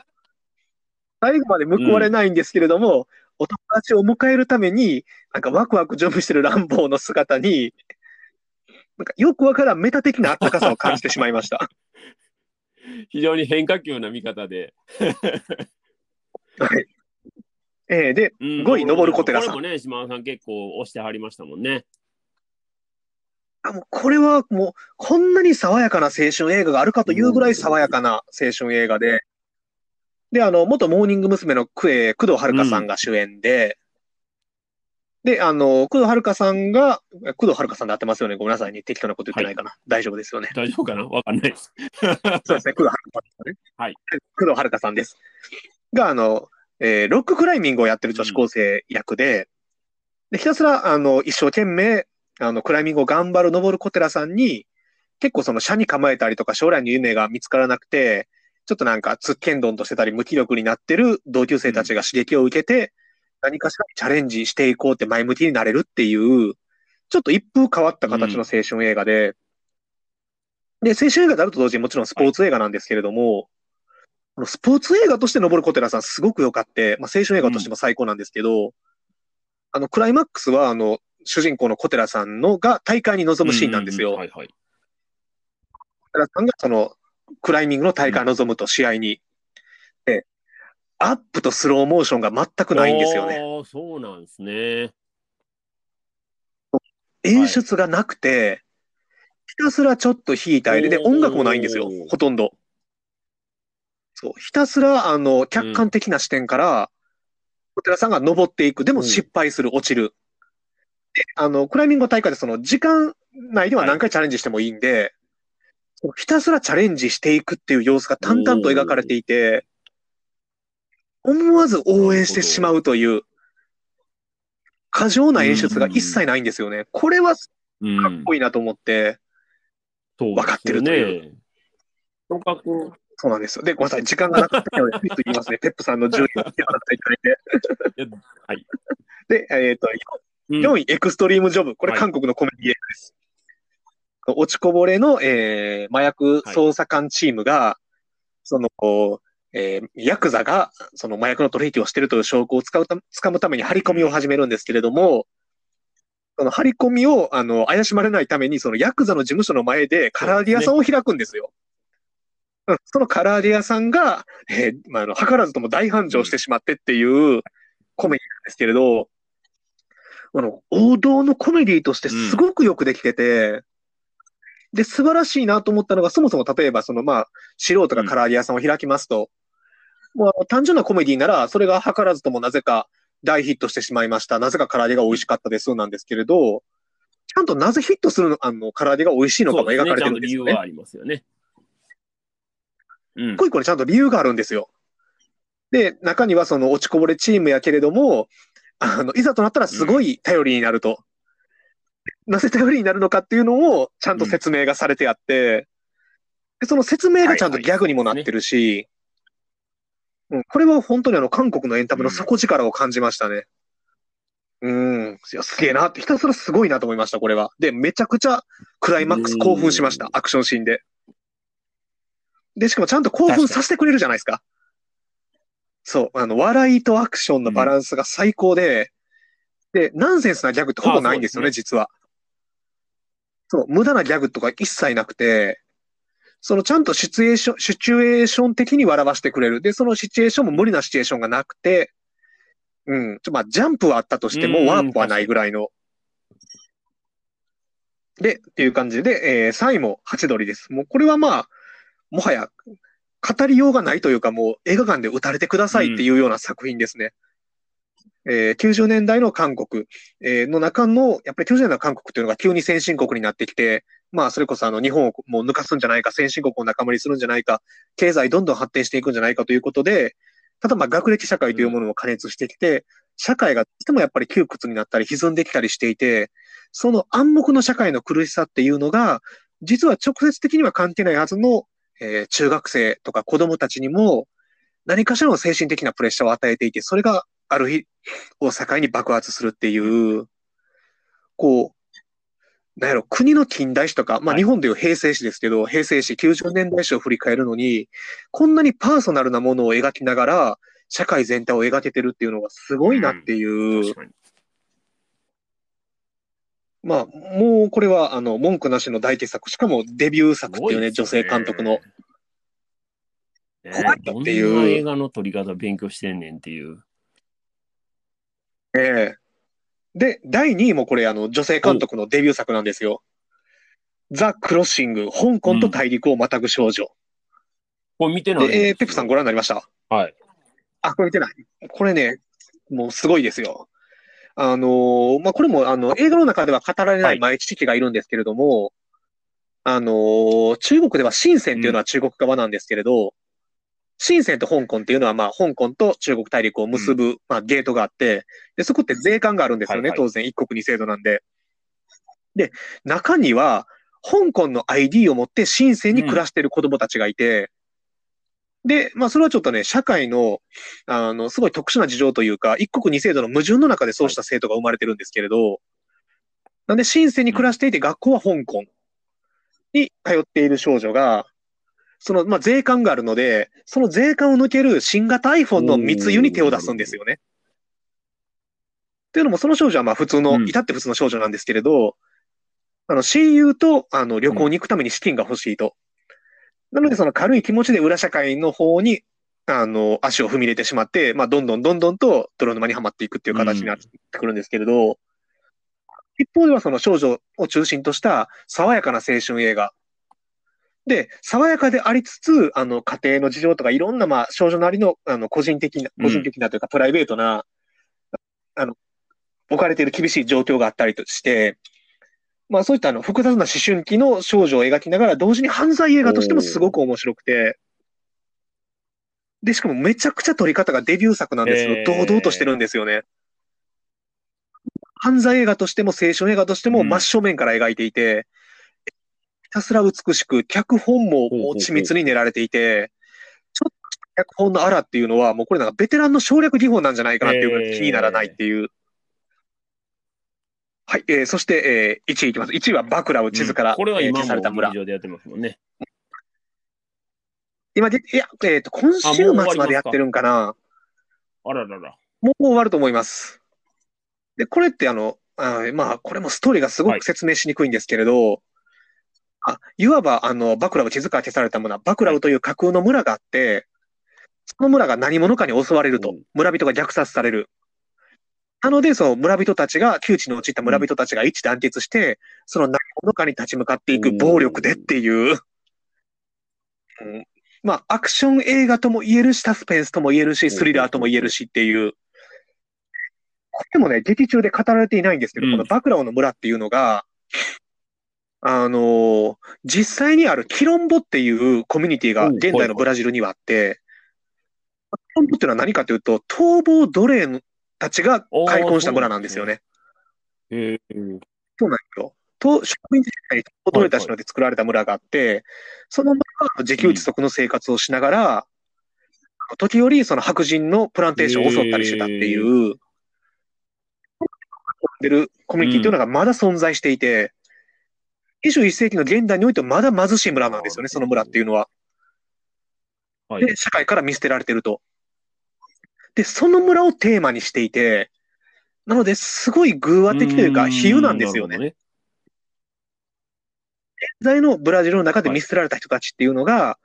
最後まで報われないんですけれども、お友達を迎えるために、なんかワクワク準備してるランボーの姿に、なんかよくわからんメタ的なあったかさを感じてしまいました。非常に変化球な見方で。はい。えーで、うん5位登る小寺さんこれもね、島田さん結構押してはりましたもんね。あ、もうこれはもう、こんなに爽やかな青春映画があるかというぐらい爽やかな青春映画で、で、あの、元モーニング娘。のクエ、工藤遥さんが主演で、で、あの、工藤遥さんが、工藤遥さんで合ってますよね。ごめんなさいね。適当なこと言ってないかな。大丈夫ですよね。大丈夫かな？わかんないです。そうですね。工藤遥さんね。はい。工藤遥さんです。が、あの、えーロッククライミングをやってる女子高生役で、で、ひたすら、あの、一生懸命、あの、クライミングを頑張る登る小寺さんに、結構その、社に構えたりとか、将来の夢が見つからなくて、ちょっとなんか、つっけんどんとしてたり、無気力になってる同級生たちが刺激を受けて、何かしらにチャレンジしていこうって前向きになれるっていう、ちょっと一風変わった形の青春映画で、で、青春映画であると同時にもちろんスポーツ映画なんですけれども、このスポーツ映画として登る小寺さんすごく良かって、まあ、青春映画としても最高なんですけど、あの、クライマックスは、あの、主人公の小寺さんのが大会に臨むシーンなんですよ。うはいはい。小寺さんがその、クライミングの大会に臨むと試合に。で、アップとスローモーションが全くないんですよね。ああ、そうなんですね。演出がなくて、ひたすらちょっと弾いたりで、おー音楽もないんですよ。ほとんど。そう、ひたすら、あの、客観的な視点から、お寺さんが登っていく。でも失敗する、落ちる。で、あの、クライミングの大会でその、時間内では何回チャレンジしてもいいんで、ひたすらチャレンジしていくっていう様子が淡々と描かれていて、思わず応援してしまうという、過剰な演出が一切ないんですよね。これはかうんっこいいなと思って、分かってるというですよね。とかくそうなんですよ。で、ごめんなさい、時間がなかったので、言いますね。ペップさんの順位を言ってもらっていただいて。はい。で、えっ、と、うん4位、エクストリームジョブ。これはい韓国のコメディ映画です。落ちこぼれの、えー麻薬捜査官チームが、その、こうえーヤクザが、その麻薬の取引をしているという証拠を使うた掴むために張り込みを始めるんですけれども、その張り込みを、あの、怪しまれないために、そのヤクザの事務所の前で唐揚げ屋さんを開くんですよ。うん、その唐揚げ屋さんが、えーまあ、あの、図らずとも大繁盛してしまってっていうコメディなんですけれど、あの、王道のコメディとしてすごくよくできてて、で、素晴らしいなと思ったのが、そもそも例えば、その、まあ、素人が唐揚げ屋さんを開きますと、もうあの単純なコメディなら、それが図らずともなぜか大ヒットしてしまいました。なぜか唐揚げが美味しかったですなんですけれど、ちゃんとなぜヒットするの、あの、唐揚げが美味しいのかも描かれてるんですよね。そうですね理由はありますよね。うん一。個一個にちゃんと理由があるんですよ。で、中にはその落ちこぼれチームやけれども、あの、いざとなったらすごい頼りになると。なぜ頼りになるのかっていうのをちゃんと説明がされてあって、でその説明がちゃんとギャグにもなってるし、うん、これは本当にあの韓国のエンタメの底力を感じましたね。うん、いや、すげえなって、ひたすらすごいなと思いました、これは。で、めちゃくちゃクライマックス興奮しましたう、んアクションシーンで。で、しかもちゃんと興奮させてくれるじゃないですか。そう、あの、笑いとアクションのバランスが最高で、で、ナンセンスなギャグってほぼないんですよね、あそう実は。そう、無駄なギャグとか一切なくて、そのちゃんとシチュエーション、シチュエーション的に笑わせてくれる。で、そのシチュエーションも無理なシチュエーションがなくて、うん、ちょまあ、ジャンプはあったとしてうんも、ワープはないぐらいの。で、っていう感じで、えー、3位もハチドリです。もうこれはまあ、もはや、語りようがないというか、もう映画館で撃たれてくださいっていうような作品ですね。えー90年代の韓国、えーの中の、やっぱり90年代の韓国っていうのが急に先進国になってきて、まあ、それこそあの、日本をもう抜かすんじゃないか、先進国を仲間にするんじゃないか、経済どんどん発展していくんじゃないかということで、ただまあ、学歴社会というものも加熱してきて、社会がどうしてもやっぱり窮屈になったり、歪んできたりしていて、その暗黙の社会の苦しさっていうのが、実は直接的には関係ないはずの、えー中学生とか子供たちにも、何かしらの精神的なプレッシャーを与えていて、それがある日を境に爆発するっていう、こう、なんやろ、国の近代史とか、まあはい日本でいう平成史ですけど、平成史、90年代史を振り返るのに、こんなにパーソナルなものを描きながら、社会全体を描けてるっていうのがすごいなっていう、確かに。まあ、もうこれは、あの、文句なしの大傑作、しかもデビュー作っていうね、女性監督の。。ね怖いなっていう映画の撮り方勉強してんねんっていう。ええで、第2位もこれ、あの、女性監督のデビュー作なんですよ。ザ・クロッシング、香港と大陸をまたぐ少女。これ見てない？えーペップさんご覧になりました？はい。あ、これ見てない。これね、もうすごいですよ。あのーまあ、これも、あの、映画の中では語られなはいい前知識がいるんですけれども、あのー中国では深センっていうのは中国側なんですけれど、深センと香港っていうのは、まあ、香港と中国大陸を結ぶ、まあ、ゲートがあって、で、そこって税関があるんですよね。当然、一国二制度なんで。で、中には、香港の ID を持って深センに暮らしている子供たちがいて、で、まあ、それはちょっとね、社会の、あの、すごい特殊な事情というか、一国二制度の矛盾の中でそうした生徒が生まれてるんですけれど、なんで、深センに暮らしていて、学校は香港に通っている少女が、その、まあ、税関があるので、その税関を抜ける新型 iPhone の密輸に手を出すんですよね。っていうのも、その少女はまあ普通の、うん至って普通の少女なんですけれど、あの、親友と、あの、旅行に行くために資金が欲しいと。なので、その軽い気持ちで裏社会の方に、あの、足を踏み入れてしまって、まあ、どんどんどんどんと泥沼にはまっていくっていう形になってくるんですけれど、一方ではその少女を中心とした爽やかな青春映画。で、爽やかでありつつ、あの、家庭の事情とかいろんな、まあ、少女なりの、あの、個人的な、個人的なというか、プライベートな、あの、置かれている厳しい状況があったりとして、まあ、そういったあの、複雑な思春期の少女を描きながら、同時に犯罪映画としてもすごく面白くて、で、しかもめちゃくちゃ撮り方がデビュー作なんですよ。へー堂々としてるんですよね。犯罪映画としても青春映画としてもうん真正面から描いていて、ひたすら美しく、脚本も緻密に練られていて、ちょっと脚本のあらっていうのは、もうこれなんかベテランの省略技法なんじゃないかなっていうぐらい気にならないっていう。はい、えー、そして、えー、1位いきます。1位はバクラウ地図から、えーこれは今消された村でやってますもんね。今で、いや、えっ、と、今週末までやってるんかな。あららら。もう終わると思います。で、これってあの、あーまあ、これもストーリーがすごはいく説明しにくいんですけれど、あ、いわば、あの、バクラウ地図から消された村、バクラウという架空の村があって、その村が何者かに襲われるとうん、村人が虐殺される。なので、その村人たちが、窮地に陥った村人たちが一致団結して、その何者かに立ち向かっていく暴力でっていう、うん。まあ、アクション映画とも言えるし、サスペンスとも言えるし、スリラーとも言えるしっていう、これもね、劇中で語られていないんですけど、うん。このバクラオの村っていうのが、あのー実際にあるキロンボっていうコミュニティがうん。現代のブラジルにはあって、キロンボっていうのは何かというと、逃亡奴隷たちが開墾した村なんですよね。へえ。そうなんですよ。と植民地時代に逃亡奴隷たちので作られた村があって、その村は自給自足の生活をしながら、時折その白人のプランテーションを襲ったりしてたっていう、でるコミュニティというのがまだ存在していて、21世紀の現代においてまだ貧しい村なんですよね、その村っていうのは。はい。で、社会から見捨てられてると。で、その村をテーマにしていて、なので、すごい偶話的というか、比喩なんですよね。ね。現在のブラジルの中で見捨てられた人たちっていうのが、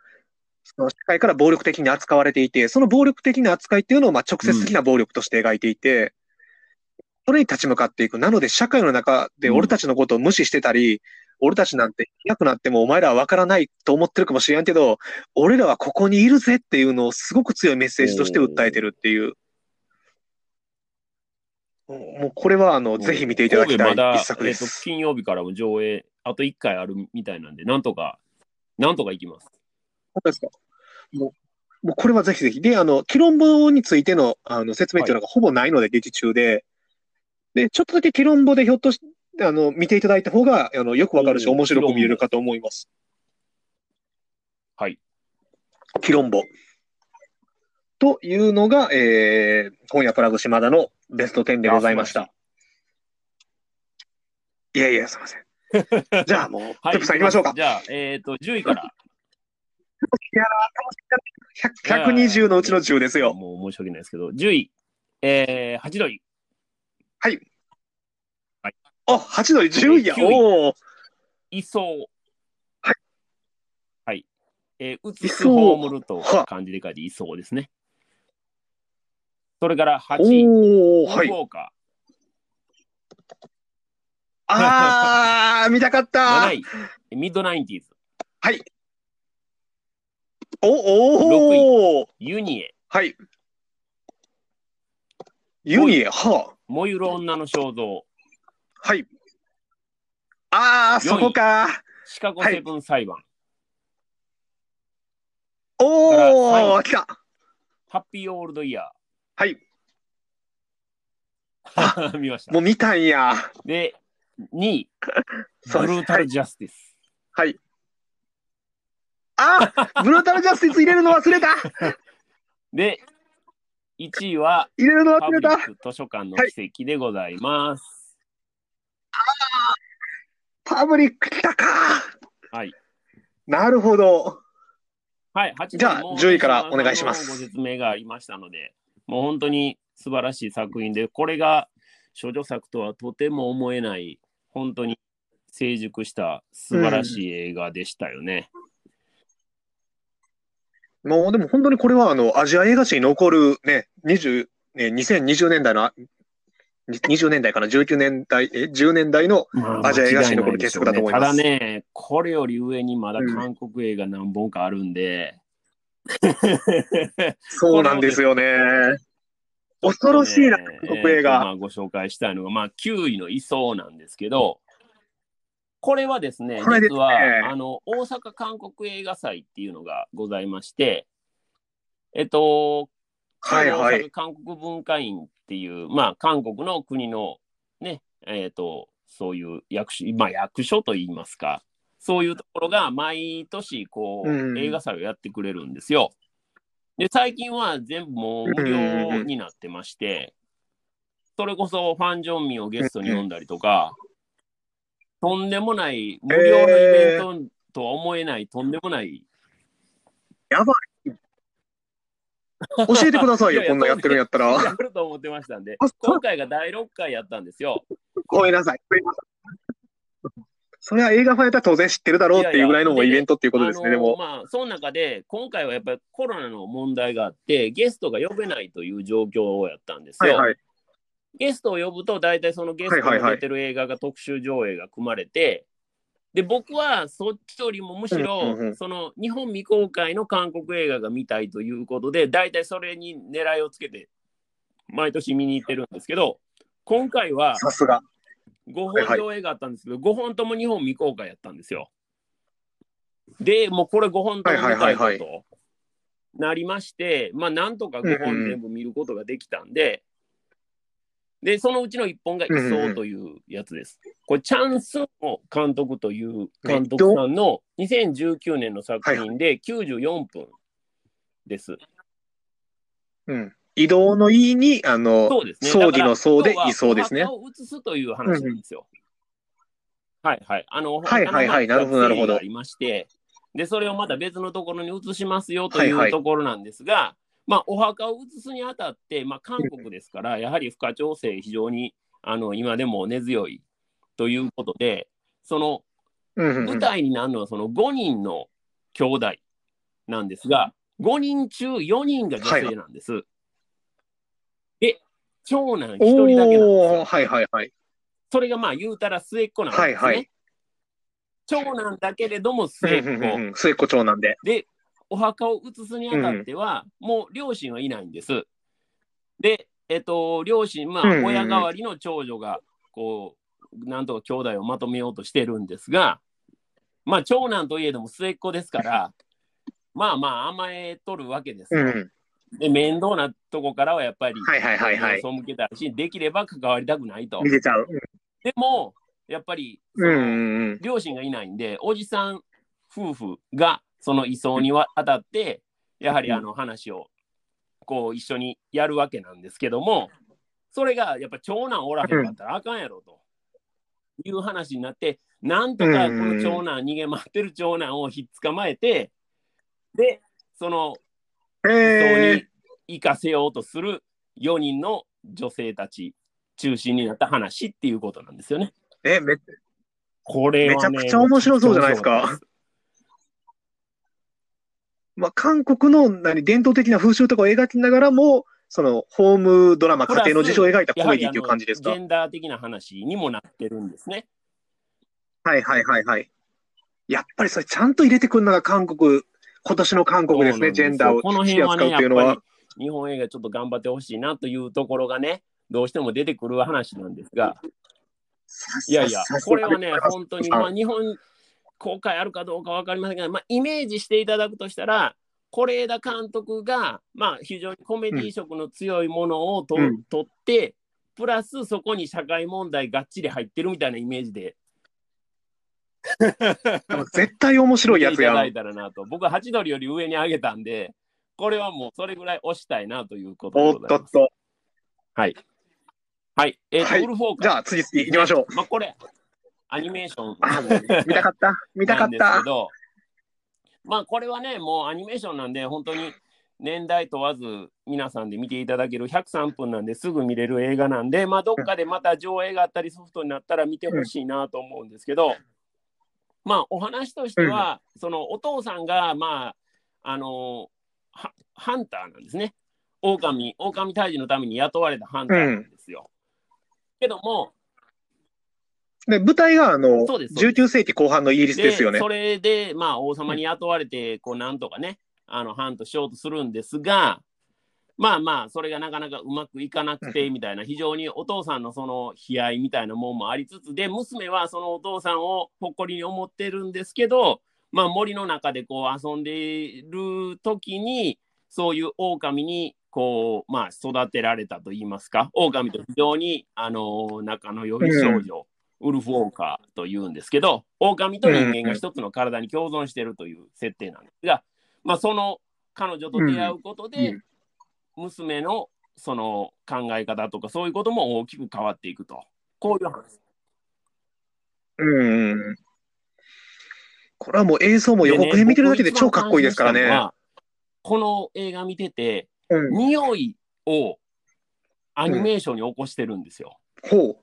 その社会から暴力的に扱われていて、その暴力的な扱いっていうのをまあ直接的な暴力として描いていて、それに立ち向かっていく。なので、社会の中で俺たちのことを無視してたり、俺たちなんていなくなってもお前らは分からないと思ってるかもしれんけど、俺らはここにいるぜっていうのをすごく強いメッセージとして訴えてるっていう。もうこれはあの、ぜひ見ていただきたい一作でえっとす。金曜日からも上映、あと1回あるみたいなんで、なんとか、なんとか行きます。本当ですか？もう、もうこれはぜひぜひ。で、あの、キロンボについてのあの説明っていうのがほぼないので、劇中で。で、ちょっとだけキロンボでひょっとしあの、見ていただいた方が、あの、よくわかるし、面白く見えるかと思います。はい。キロンボ。というのが、えー、今夜プラグ島田のベスト10でございましいやた。いやいや、すいません。じゃあもう、はい。プさん行きましょうか。じゃあ、えっ、と、10位から。100 120のうちの10ですよ。もう申し訳ないですけど、10位、えー、8度位、あ、8度10位や。えー9位おお。位相。はい。はい。えー、移す、位相葬るとは漢字で書いて位相ですね。それから8位、おお、はい福。岡。あー、見たかった7。位、ミッドナインティーズ。はい。おおーユニエ。はい。ユニエ、はあ。燃ゆる女の肖像。はい。あー、四位そこか。シカゴセブン裁判。おはー、来た。ハッピーオールドイヤはい。ー。見ましたも。う見たんや。で、2位、ブルータルジャスティス。はい。あー、ブルータルジャスティス入れるの忘れた。で、1位は入れるのパ忘れた。図書館の奇跡でございます。パブリック来たか。はい。なるほど。はい、8位じゃあもう10位からお願いしますご説明がありましたので、もう本当に素晴らしい作品で、これが少女作とはとても思えない、本当に成熟した素晴らしい映画でしたよね。もうでも本当にこれはあのアジア映画史に残るね、20ね2020年代のあ20年代かな ?19 年代、え、10年代のまアジア映画史に残る傑作だと思います。ただね、これより上にまだ韓国映画何本かあるんで。そうなんですよね。恐ろしいな、ね韓国映えーご紹介したいのが、まあ、9位の位相なんですけど、これはですね、すね。実はあの大阪韓国映画祭っていうのがございまして、えっと、はいはい。韓国文化院っていう、まあ、韓国の国のね、えっと、そういう役所、まあ、役所といいますか、そういうところが毎年こう、うん映画祭をやってくれるんですよ。で、最近は全部もう無料になってまして、それこそファン・ジョンミンをゲストに呼んだりとか、とんでもない、無料のイベントとは思えない、とんでもない。やばい。教えてくださいよ、いやいやこんなんやってるんやったら。やると思ってましたんで今回が第6回やったんですよ。ごめんなさい。それは映画ファンやったら当然知ってるだろうっていうぐらいのイベントっていうことですね、あのでも。まあ、その中で、今回はやっぱりコロナの問題があって、ゲストが呼べないという状況をやったんですよ。はいはい。ゲストを呼ぶと、大体そのゲストが出てる映画が特集上映が組まれて、で、僕はそっちよりもむしろ、その日本未公開の韓国映画が見たいということで、大体それに狙いをつけて、毎年見に行ってるんですけど、今回はさすが。5本上映があったんですけど、5本とも日本未公開やったんですよ。で、もうこれ5本とも見たいはいはいはいなとなりまして、まあなんとか5本全部見ることができたんで、で、そのうちの1本が「イソー」というやつです。これ、チャンスの監督という監督さんの2019年の作品で94分です。うん。移動の意に、あの、そうですね。葬儀の葬でだからいそうですねを移すという話なんですよ。はいはい。あの、はいはいはいなるほどなるほどまありまして、で、それをまた別のところに移しますよといはいはいうところなんですが、まあ、お墓を移すにあたって、まあ、韓国ですから、やはり付加調整、非常にあの今でも根強いということで、その舞台になるのはその5人の兄弟なんですが、5人中4人が女性なんです。で、長男1人だけなんですはいはいはい。それがまあ言うたら末っ子なんですね。はいはい長男だけれどもうん末っ子。うん末っ子長男で。で、お墓を移すにあたっては、もう両親はいないんです。で、えっと、両親、まあうんうんうん、親代わりの長女が、こう、なんとか兄弟をまとめようとしてるんですが、まあ、長男といえども末っ子ですから、まあまあ、甘えとるわけですよ。うん。で、面倒なとこからはやっぱり、はいはいはいはい背けたいし、できれば関わりたくないと見。せちゃう。でも、やっぱり、そのうんうんうん。両親がいないんで、おじさん夫婦がその移送にわ当たって、やはりあの話をこう一緒にやるわけなんですけども、それがやっぱ長男おらへんかったらあかんやろと。いう話になって、なんとかこの長男、逃げ回ってる長男をひっ捕まえて、で、その移送へに行かせようとする4人の女性たち中心になった話っていうことなんですよね。え。え、め、これは、ね、めちゃくちゃ面白そうじゃないですかめちゃくちゃ面白ったまあ、韓国の何伝統的な風習とかを描きながらも、その、ホームドラマ、家庭の事情を描いたコメディっていう感じですか？ジェンダー的な話にもなってるんですね。はいはいはいはい。やっぱりそれちゃんと入れてくるのが韓国、今年の韓国ですね、ジェンダーをこの取り辺はね、扱うっていうのはやっぱ。り日本映画ちょっと頑張ってほしいなというところがね、どうしても出てくる話なんですが、いやいや、これはね、本当に、まあ、日本公開あるかどうか分かりませんが、まあ、イメージしていただくとしたら、是枝監督が、まあ、非常にコメディ色の強いものをと、うん取って、プラスそこに社会問題がっちり入ってるみたいなイメージで絶対面白いやつやん。いただいたらなと。僕はハチドリより上に上げたんで、これはもうそれぐらい押したいなということでお。っとっと。はい。はい。えっ、と、はいウルフォーカー。じゃあ次々行きましょう。まあ、これ、アニメーション 見たかった？見たかった？け。ど、まあ、これはね、もうアニメーションなんで、本当に年代問わず皆さんで見ていただける103分なんですぐ見れる映画なんで、まあ、どっかでまた上映があったりソフトになったら見てほしいなと思うんですけど、まあ、お話としては、そのお父さんが、まあ、あのはハンターなんですね。狼、狼退治のために雇われたハンターなんですよ。けども、で、舞台があの、そうですそうです。19世紀後半のイギリスですよね。それで、まあ、王様に雇われて、こう、なんとかね、あの、ハントしようとするんですが、まあまあ、それがなかなかうまくいかなくて、みたいな、非常にお父さんのその悲哀みたいなもんもありつつで、娘はそのお父さんを誇りに思ってるんですけど、まあ、森の中でこう遊んでいる時に、そういう狼にこう、まあ、育てられたといいますか、狼と非常にあの仲の良い少女、ウルフ・ウォーカーというんですけど、狼と人間が一つの体に共存しているという設定なんですが、まあ、その彼女と出会うことで、うん娘のその考え方とか、そういうことも大きく変わっていくと。こういう話。うんうん。これはもう映像も予告編見てるだけで超かっこいいですからね。僕一番感心したのはこの映画見てて、うん。匂いをアニメーションに起こしてるんですよ。ほう。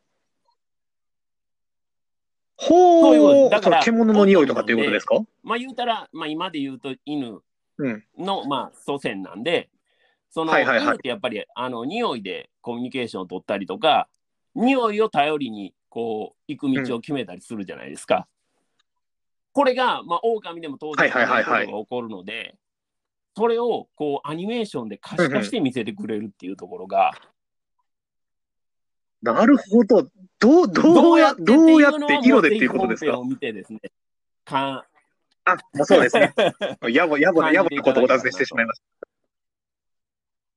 そういう。だから獣の匂いとかっていうことですか？まあ言うたら、まあ今で言うと犬うん。の、まあ祖先なんで、その、はいはいはい犬ってやっぱりあの匂いでコミュニケーションを取ったりとか、匂いを頼りにこう行く道を決めたりするじゃないですか。これが、まあ、狼でも当然はいことが起こるので、それをこうアニメーションで可視化して見せてくれるっていうところが、なるほど。どう、どうや、どうやって色でっていうことですか？見てですね、かあ、そうですね。やぼ、やぼな、やぼなことをお尋ねしてしまいまし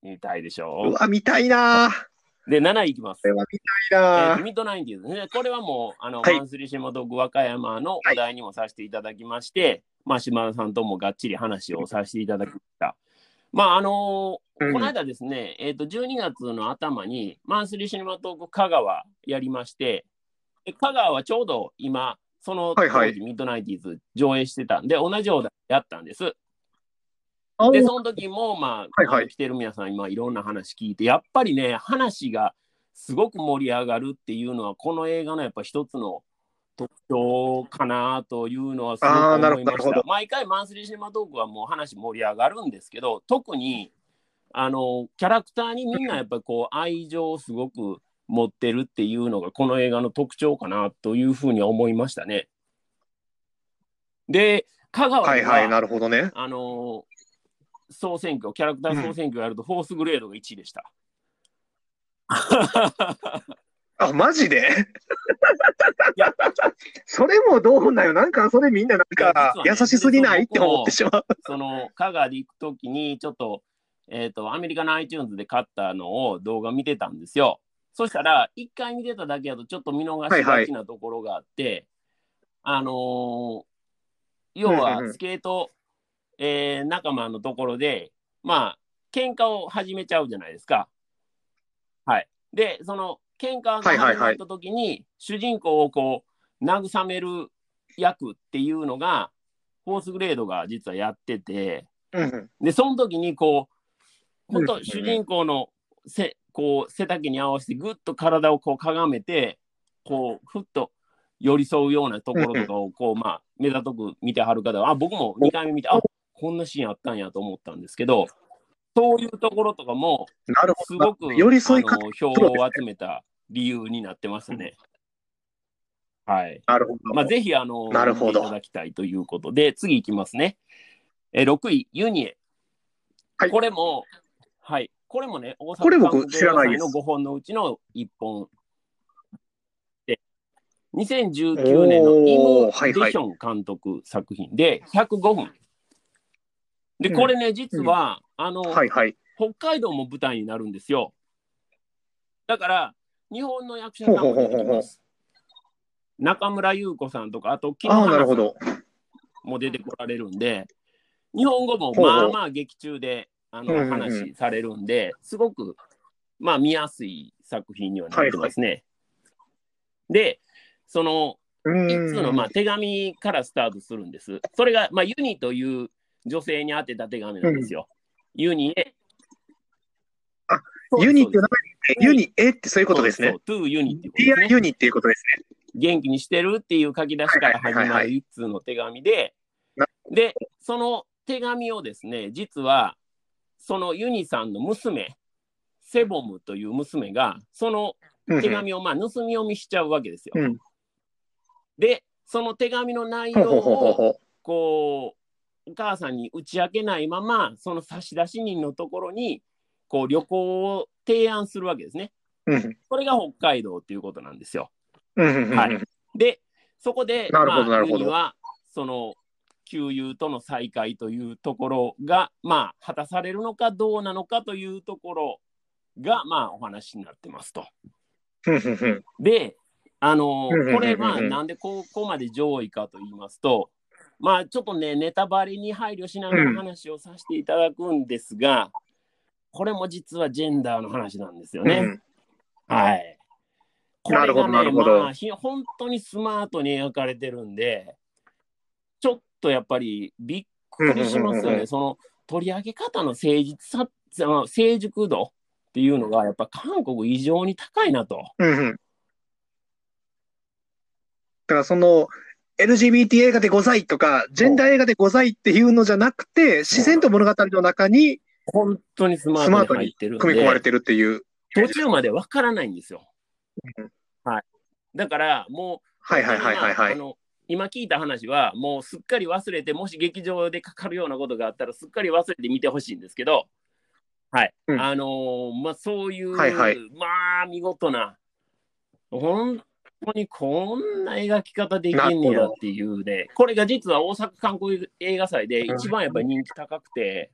見たいでした。うょわ、見たいなぁ。で、7位いきますこ。れは見たいえなぁ。ーとミッドナインティーズね。これはもう、あの、はいマンスリーシネマトーク和歌山のお題にもさせていただきまして、まあ、島田さんともがっちり話をさせていただきました。まあ、あのーうん。この間ですね、えっ、と、12月の頭に、マンスリーシネマトーク香川やりまして、で香川はちょうど今、その当時、はい。はいミッドナインティーズ上映してたんで、同じお題やったんです。あで、その時も、まあ、はいはい。来てる皆さん、今、いろんな話聞いて、やっぱりね、話がすごく盛り上がるっていうのは、この映画のやっぱ一つの特徴かなというのはすごくあーなるほど思いました。毎回、マンスリーシネマトークはもう話盛り上がるんですけど、特に、あの、キャラクターにみんなやっぱりこう、愛情をすごく持ってるっていうのが、この映画の特徴かなというふうには思いましたね。で、香川では、はいはい、なるほどね。あのー総選挙、キャラクター総選挙やると、フォースグレードが1位でした。あ、マジで？いや それもどうなんよ。なんか、それみんななんか、優しすぎない？って思ってしまう。その香川で行くときに、ちょっと,、えー、とアメリカの iTunes で買ったのを動画見てたんですよ。そしたら、1回見てただけだと、ちょっと見逃しがちなところがあって、あのー要うんうんうんはスケート、えー仲間のところで、まあ、喧嘩を始めちゃうじゃないですか。はい。で、その喧嘩が始まった時に、主人公をこう、慰める役っていうのが、フォースグレードが実はやってて、うんで、その時にこう、本うん当主人公のせ、こう、背丈に合わせてぐっと体をこうかがめて、こう、ふっと寄り添うようなところとかを、こう、まあ、目立とく見てはる方は、あ、僕も2回目見て、あ、こんなシーンあったんやと思ったんですけど、そういうところとかも、なるほど。すごく、寄り添い方あの票を集めた理由になってますね。はい。なるほど。まあ、ぜひ、あの、なるほどいただきたいということで、次いきますね。えー、6位、ユニエ。はいこれも、はい。これもね、大阪これ僕韓国知らないの5本のうちの1本で、2019年のイム・デション監督作品で105分。で、これね、実は、あの、はいはい。北海道も舞台になるんですよ。だから、日本の役者さんも出てきます。中村優子さんとか、あと、木野花さんるほど。も出てこられるんで、日本語もまあまあ劇中であの話されるんで、すごくまあ見やすい作品にはなってますね。で、そのう一通のん。まあ手紙からスタートするんです。それが、まあ、ユニという女性に宛てた手紙なんですよ。ユニへ。あユニって名前、ユニ、えってそういうことですね。そうそう to ユニっていうことですね。ユニっていうことですね。元気にしてるっていう書き出しから始まる一通の手紙でな、で、その手紙をですね、実は、そのユニさんの娘、セボムという娘が、そのうん手紙をまあ盗み読みしちゃうわけですよ。うん。で、その手紙の内容をほこうお母さんに打ち明けないままその差出人のところにこう旅行を提案するわけですね。これが北海道っていうことなんですよ。はいでそこでまあはその旧友との再会というところがまあ果たされるのかどうなのかというところがまあお話になってますと。で、あのこれまあなんでここまで上位かと言いますと、まあちょっとね、ネタバレに配慮しながら話をさせていただくんですが、これも実はジェンダーの話なんですよね。うんはい。こなるほれがね、どなるほどまあ、ひ本当にスマートに描かれてるんで、ちょっとやっぱりびっくりしますよね。うんうんうんうんその取り上げ方の誠実さ、成熟度っていうのが、やっぱ韓国異常に高いなと。うんうん。だからその LGBT 映画でございとか、ジェンダー映画でございっていうのじゃなくて、自然と物語の中に本当にスマートに入ってる組み込まれてるっていう。途中までわからないんですようん。はい。だから、もう、はいはいはいはいはい。あの今聞いた話は、もうすっかり忘れて、もし劇場でかかるようなことがあったら、すっかり忘れて見てほしいんですけど、はい。うんあのーまあ、そういう、はいはいまあ、見事な、本当にこんな描き方できんねやっていうね、これが実は大阪観光映画祭で一番やっぱり人気高くて、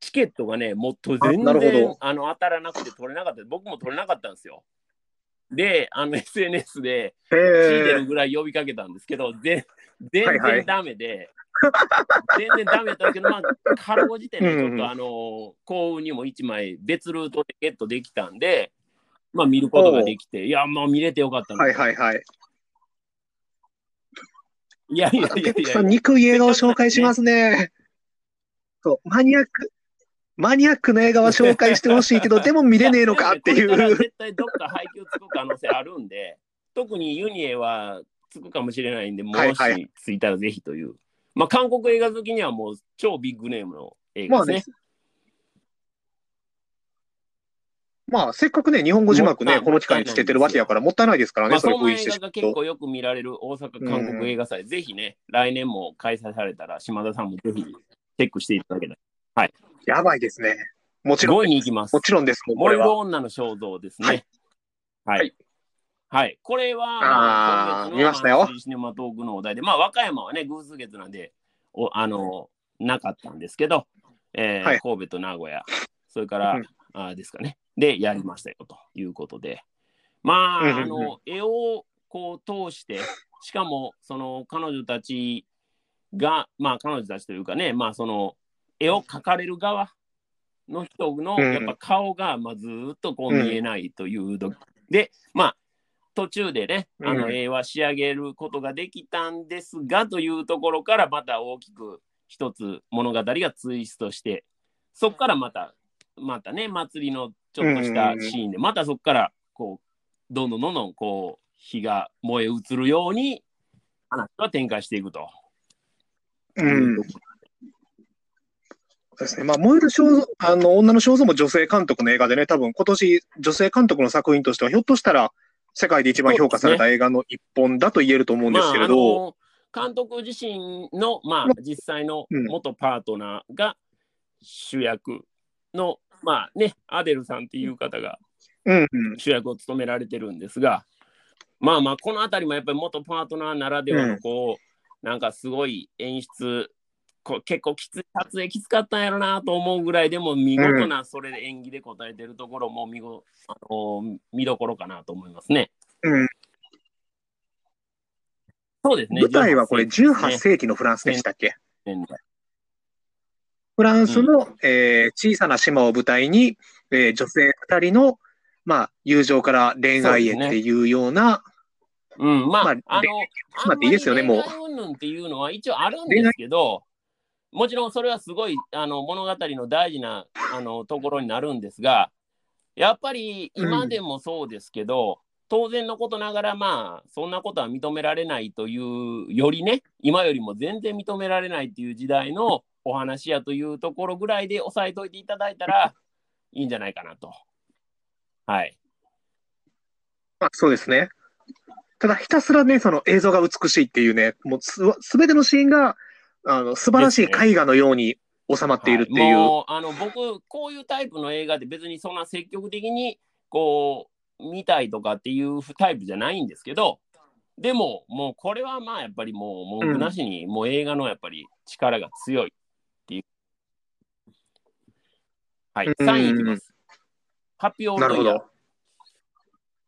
チケットがね、もっと全然ど。あの当たらなくて取れなかった。僕も取れなかったんですよ。で、あの SNS で、へ聞いてえるぐらい呼びかけたんですけど、ぜ全はいはい。然ダメで、全然ダメだったけど、まあ、かろうじてね、ちょっとあの、幸運にも1枚別ルートでゲットできたんで、まあ見ることができて、いや、まあ見れてよかったな。はいはいはい。いやいやいやいやい映画を紹介しますね。そう、マニアック、マニアックな映画は紹介してほしいけど、でも見れねえのかっていう。絶対どっか配給つく可能性あるんで、特にユニエはつくかもしれないんで、もはいはいしついたらぜひという。まあ、韓国映画好きにはもう超ビッグネームの映画ですね。まあね。まあ、せっかくね、日本語字幕ね、この機会につけてるわけやから、もったいないですからね、まあ、それ封印してしま結構よく見られる大阪韓国映画祭、ぜひね、来年も開催されたら、島田さんもぜひチェックしていただけたら。やばいですね。もちろ5ん。位に行きますも。ちろんです、もうこ燃えるれは。女の肖像ですはいね。はい。はいはい。これは、あ見ましたよシネマトークのお題で、まあ、和歌山はね、偶数月なんで、おあの、なかったんですけど、えーはい神戸と名古屋、それから、うんあーですかね、で、やりましたよということで、まあ、あの、絵をこう通して、しかも、その、彼女たちが、まあ、彼女たちというかね、まあ、その、絵を描かれる側の人の、うん。やっぱ顔が、まあ、ずーっとこう見えないというど、で、まあ、途中でね、あのうん。絵は仕上げることができたんですが、というところからまた大きく一つ物語がツイストして、そこからまた、またね、祭りのちょっとしたシーンで、またそこから、こう、どんどんどんどん、こう、火が燃え移るように、話は展開していくと。うん。そうですね。まあ、燃える肖像、あの、女の肖像も女性監督の映画でね、多分今年女性監督の作品としては、ひょっとしたら世界で一番評価された映画の一本だと言えると思うんですけれど、まあ、監督自身の、まあ、実際のうん元パートナーが主役の、まあね、アデルさんっていう方がうんうん。主役を務められてるんですが、まあまあ、このあたりもやっぱり元パートナーならではの、うんこう、なんかすごい演出、こう結構きつい、撮影きつかったんやろなと思うぐらいでも、見事なそれで演技で答えてるところも見ご、あの見どころかなと思いますね。うん、そうですね。舞台はこれ18世世紀のフランスでしたっけ？フランスの、えー小さな島を舞台に、えー女性2人の、まあ、友情から恋愛へっていうような、うん、まあ、まああの、しまっていいですよねもう。恋愛云々っていうのは一応あるんですけど、もちろんそれはすごいあの物語の大事なあのところになるんですが、やっぱり今でもそうですけど、当然のことながら、まあ、そんなことは認められないというよりね、今よりも全然認められないっていう時代のお話やというところぐらいで押さえといていただいたら いいんじゃないかなと。はい。まあ、そうですね。ただひたすらね、その映像が美しいっていうね、もうすすべてのシーンが、あの、素晴らしい絵画のように収まっているっていう。はいもうあの僕こういうタイプの映画って別にそんな積極的にこう見たいとかっていうタイプじゃないんですけどでももうこれはまあやっぱりもう文句なしに、もう映画のやっぱり力が強いっていう。はい、うん3位いきます。ハッピーオールドイヤー。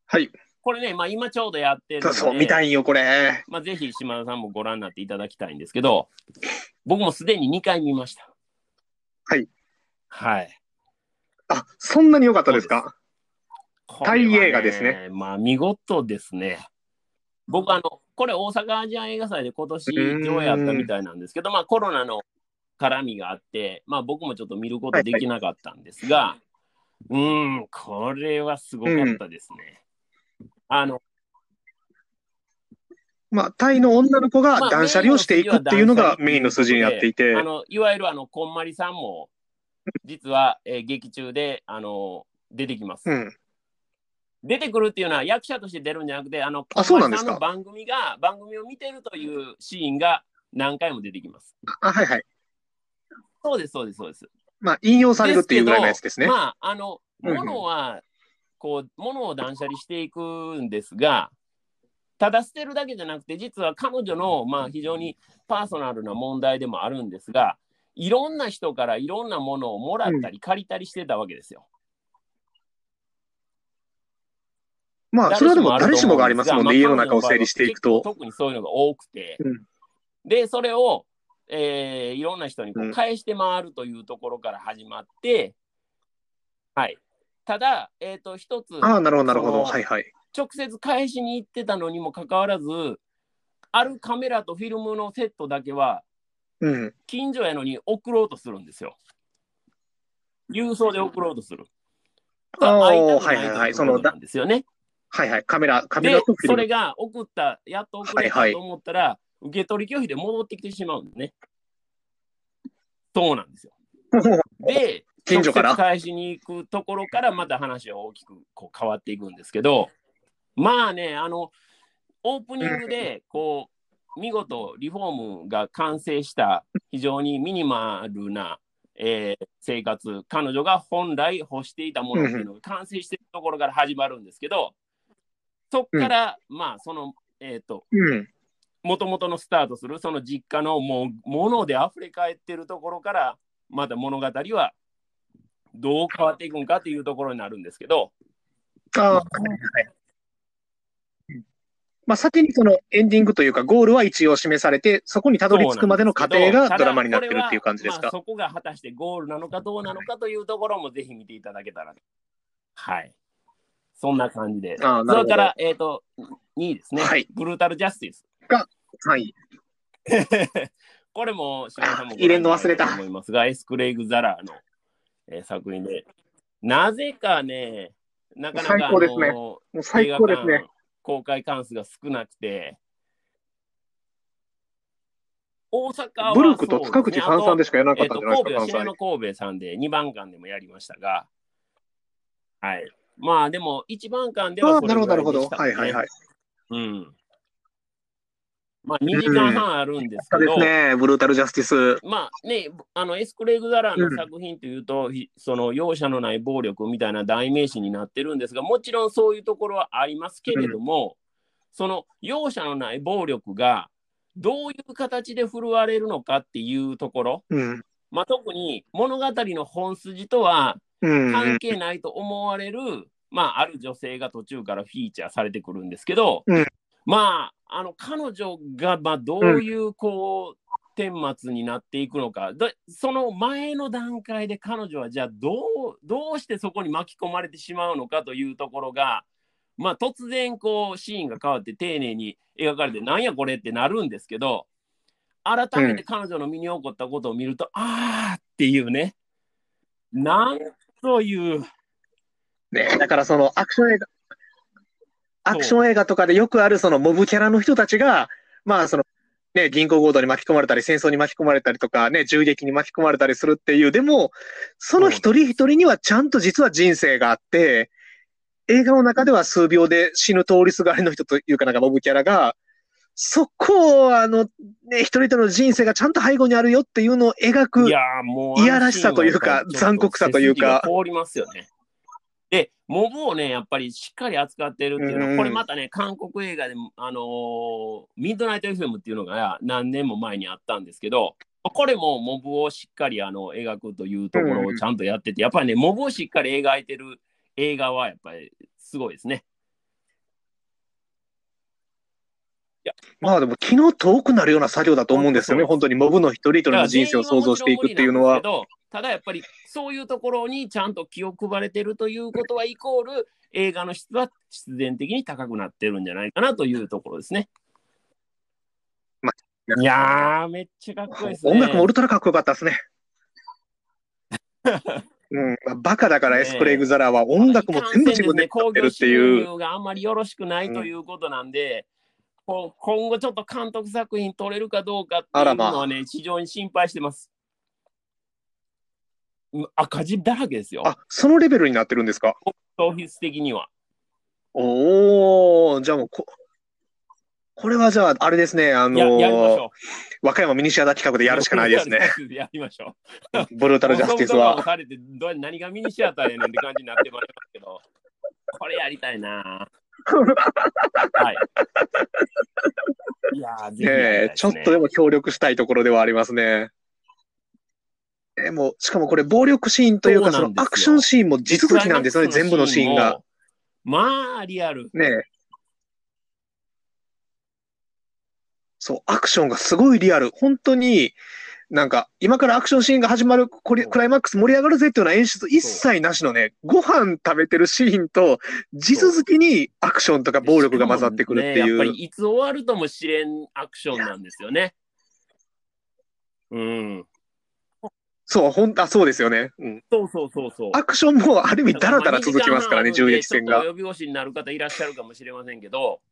はい。これね、まあ、今ちょうどやってるのでそう、見たいんよ、これ。まあ、ぜひ島田さんもご覧になっていただきたいんですけど僕もすでに2回見ました。はい。はい。あ、そんなに良かったですか？タイ映画ですね。まあ、見事ですね。僕、あの、これ大阪アジアン映画祭で今年上映あったみたいなんですけど、まあコロナの絡みがあって、まあ僕もちょっと見ることできなかったんですが、うーん、これはすごかったですね。あの、まあ、タイの女の子がまあ断捨離をしていくっていうのがメインの筋になっていて、あのいわゆるあのこんまりさんも実は、えー劇中であの出てきます、うん。出てくるっていうのは役者として出るんじゃなくてあのあそうなんですかこんまりさんの番組が番組を見てるというシーンが何回も出てきますあ、はいはい。そうですそうですそうですまあ、引用されるっていうぐらいのやつですね。まああのうんうん物はこう物を断捨離していくんですがただ捨てるだけじゃなくて実は彼女のまあ非常にパーソナルな問題でもあるんですがいろんな人からいろんなものをもらったり借りたりしてたわけですよ。まあ、それはでも誰しもがありますもんね、家の中を整理していくと。特にそういうのが多くて、うんでそれを、えーいろんな人にこううん返して回るというところから始まって、はい、ただ、えー、と一つああ、なるほど、なるほど。はいはい。直接返しに行ってたのにもかかわらずあるカメラとフィルムのセットだけはうん。近所やのに送ろうとするんですよ。郵送で送ろうとする。ああはいはいはいそのなんですよね。はいはい。カメラ、カメでラとフィルムそれが送った、やっと送れたはいはいと思ったら、受け取り拒否で戻ってきてしまうんですね。そうなんですよ。で、近所から？返しに行くところからまた話は大きくこう変わっていくんですけど、まあね、あの、オープニングで、こう、見事リフォームが完成した非常にミニマルな、えー生活、彼女が本来欲していたものっていうのが完成しているところから始まるんですけど、そっから、まあ、その、えっ、と、うん。もともとのスタートするその実家のもう物で溢れ返ってるところからまた物語はどう変わっていくんかっていうところになるんですけど、あ。まあ、先にそのエンディングというか、ゴールは一応示されて、そこにたどり着くまでの過程がドラマになってるっていう感じですか？まあ、。そこが果たしてゴールなのかどうなのかというところもぜひ見ていただけたら。はい。そんな感じで。それから、えっ、と、2位ですね、はいブルータルジャスティス。はい。これも、島田さんもあ入れんの忘れた思いますが、エスクレイグ・ザラーの、えー作品で、なぜかね、なかなか最高ですねもう最高ですね。公開関数が少なくて、大阪はブルクと塚口さんさんでししかやらなかえったんじゃないですか、神戸は関西。白野神戸さんで2番館でもやりましたが、はい。まあでも、1番館でああ、なるほど、はそれぐなるほど。らいでしたねはいはいはい。うん。まあ2時間半あるんですけど、ですね、ブルータルジャスティス。まあね、あのエスクレイグ・ザラーの作品というと、ひその容赦のない暴力みたいな代名詞になってるんですが、もちろんそういうところはありますけれども、その容赦のない暴力がどういう形で振るわれるのかっていうところ、うん。まあ、特に物語の本筋とはうん。関係ないと思われる、まあ、ある女性が途中からフィーチャーされてくるんですけど、うんまあ、あの彼女がまあどういうこう、顛末になっていくのか。でその前の段階で彼女はじゃあどうどうしてそこに巻き込まれてしまうのかというところが、まあ、突然こうシーンが変わって丁寧に描かれてなんやこれってなるんですけど改めて彼女の身に起こったことを見ると、あーっていうね。なんという。ね、だからそのアクション映画、アクション映画とかでよくあるそのモブキャラの人たちが、まあその、ね、銀行強盗に巻き込まれたり、戦争に巻き込まれたりとか、ね、銃撃に巻き込まれたりするっていう、でも、その一人一人にはちゃんと実は人生があって、映画の中では数秒で死ぬ通りすがりの人というかなんかモブキャラが、そこを、あの、ね、一人一人の人生がちゃんと背後にあるよっていうのを描くいやーもう、いやらしさというか残酷さというか。通りますよね。で、モブをね、やっぱりしっかり扱ってるっていうのは、うんこれまたね、韓国映画でも、あのーミッドナイト FM っていうのが何年も前にあったんですけど、これもモブをしっかりあの描くというところをちゃんとやってて、やっぱりね、モブをしっかり描いてる映画はやっぱりすごいですね。まあでも気の遠くなるような作業だと思うんですよね。本当にモブの一人一人の人生を想像していくっていうのは。ただやっぱりそういうところにちゃんと気を配れてるということはイコール映画の質は必然的に高くなってるんじゃないかなというところですね。まいやー、めっちゃかっこいいですね。音楽もウルトラかっこよかったですね。うん、まあバカだからエスプレイグザラーは音楽も全部自分で作ってるっていう。興行収入があんまりよろしくないということなんで、こう今後ちょっと監督作品撮れるかどうかっていうのはね、非常に心配してます。うん赤字だらけですよ、あ、そのレベルになってるんですか？オフィス的には。おー、じゃあもうこ、これはじゃあ、あれですね、あのー、ょ和歌山ミニシアター企画でう。やるしかないですね。やりましょブルータう。ル ジャスティスは。されてどう何がミニシアターやねんって感じになってまいりますけど、これやりたいな。はい。いやー、ねえすちょっとでも協力したいところではありますね。でも、しかもこれ暴力シーンというか、そうのアクションシーンも地続きなんですよね、全部のシーンが。。まあ、リアル。ねえそう、アクションがすごいリアル。本当に、なんか、今からアクションシーンが始まる、クライマックス盛り上がるぜっていうような演出一切なしのね、ご飯食べてるシーンと、地続きにアクションとか暴力が混ざってくるっていう。ねやっぱりいつ終わるとも知れんアクションなんですよね。うん。そう、ほんあ、そうですよね。うん。そうそうそうそう。アクションもある意味ダラダラ続きますからね、銃撃戦が呼び越しになる方いらっしゃるかもしれませんけど、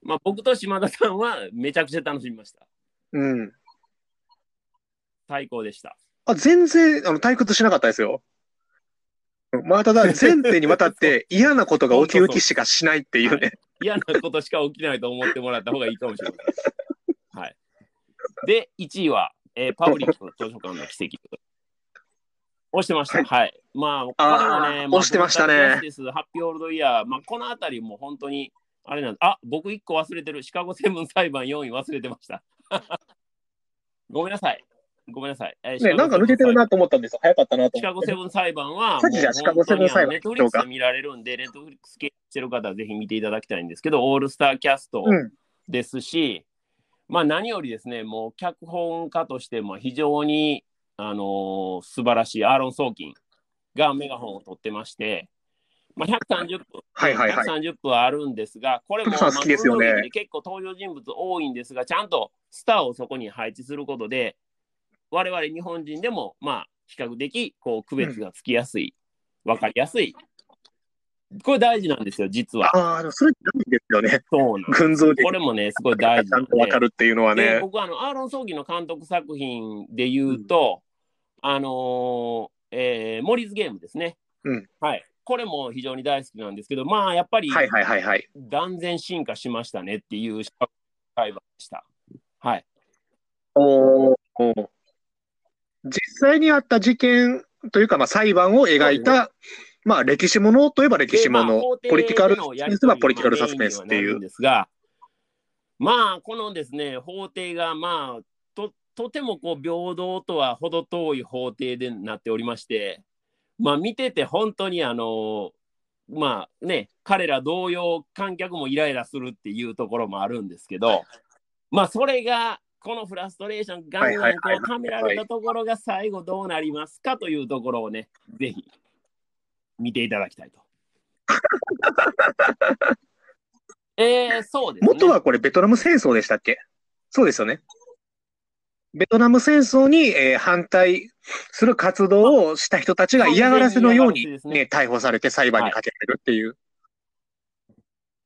まあ、僕と島田さんはめちゃくちゃ楽しみました。うん。最高でした。あ、全然、あの、退屈しなかったですよ。うんまあ、ただ、前提にわたって嫌なことが起きる気しかしないっていうね。嫌なことしか起きないと思ってもらった方がいいかもしれません。はい。で、1位は、えーパブリック図書館の奇跡。押してました。はい。まあ、これもね、まあ押してましたねハッピーオールドイヤー、まあ、このあたりも本当に、あれなんあ、僕1個忘れてる。シカゴセブン裁判4位忘れてました。ごめんなさい。ごめんなさい。えーね、ゴなんか抜けてるなと思ったんですよ。早かったなとシカ。ゴセブン裁判は、さっきじゃあシカゴセブン裁判ネットフリックスで見られるんで、ネットフリックス系してる方はぜひ見ていただきたいんですけど、オールスターキャストうん。ですし、まあ何よりですね、もう脚本家としても非常に、あのー素晴らしいアーロン・ソーキンがメガホンを取ってまして、まあ、130分、はいはいはい130分あるんですが、これも、トムさん好きですよねまあブルーノ劇で結構登場人物多いんですが、ちゃんとスターをそこに配置することで、我々日本人でも、まあ、比較的こう区別がつきやすい、わ、かりやすい。これ大事なんですよ、実は。ああ、それ大事ですよね。そうなん群像劇これもね、すごい大事なんんでとわかるっていうのはね。で僕はあのアーロン・ソーギの監督作品で言うと、あのーえーモリーズゲームですね、うんはい。これも非常に大好きなんですけど、まあやっぱりはいはいはいはい。断然進化しましたねっていう会話でした。はい。おー実際にあった事件というか、まあ、裁判を描いた、まあ、歴史ものといえば歴史ものポリティカルサスペンスは取りポリティカルサスペンスっていう。ですが、まあこのですね、法廷がまあととてもこう平等とは程遠い法廷でなっておりまして、まあ見てて本当にあのまあね、彼ら同様観客もイライラするっていうところもあるんですけど、まあそれがこのフラストレーションガンガンこうためられたところが最後どうなりますかというところをね、ぜひ見ていただきたいと。えー、そうですね。元はこれベトナム戦争でしたっけ？そうですよね。ベトナム戦争に、えー反対する活動をした人たちが嫌がらせのように、完全に嫌がらせですね、逮捕されて裁判にかけられるっていう。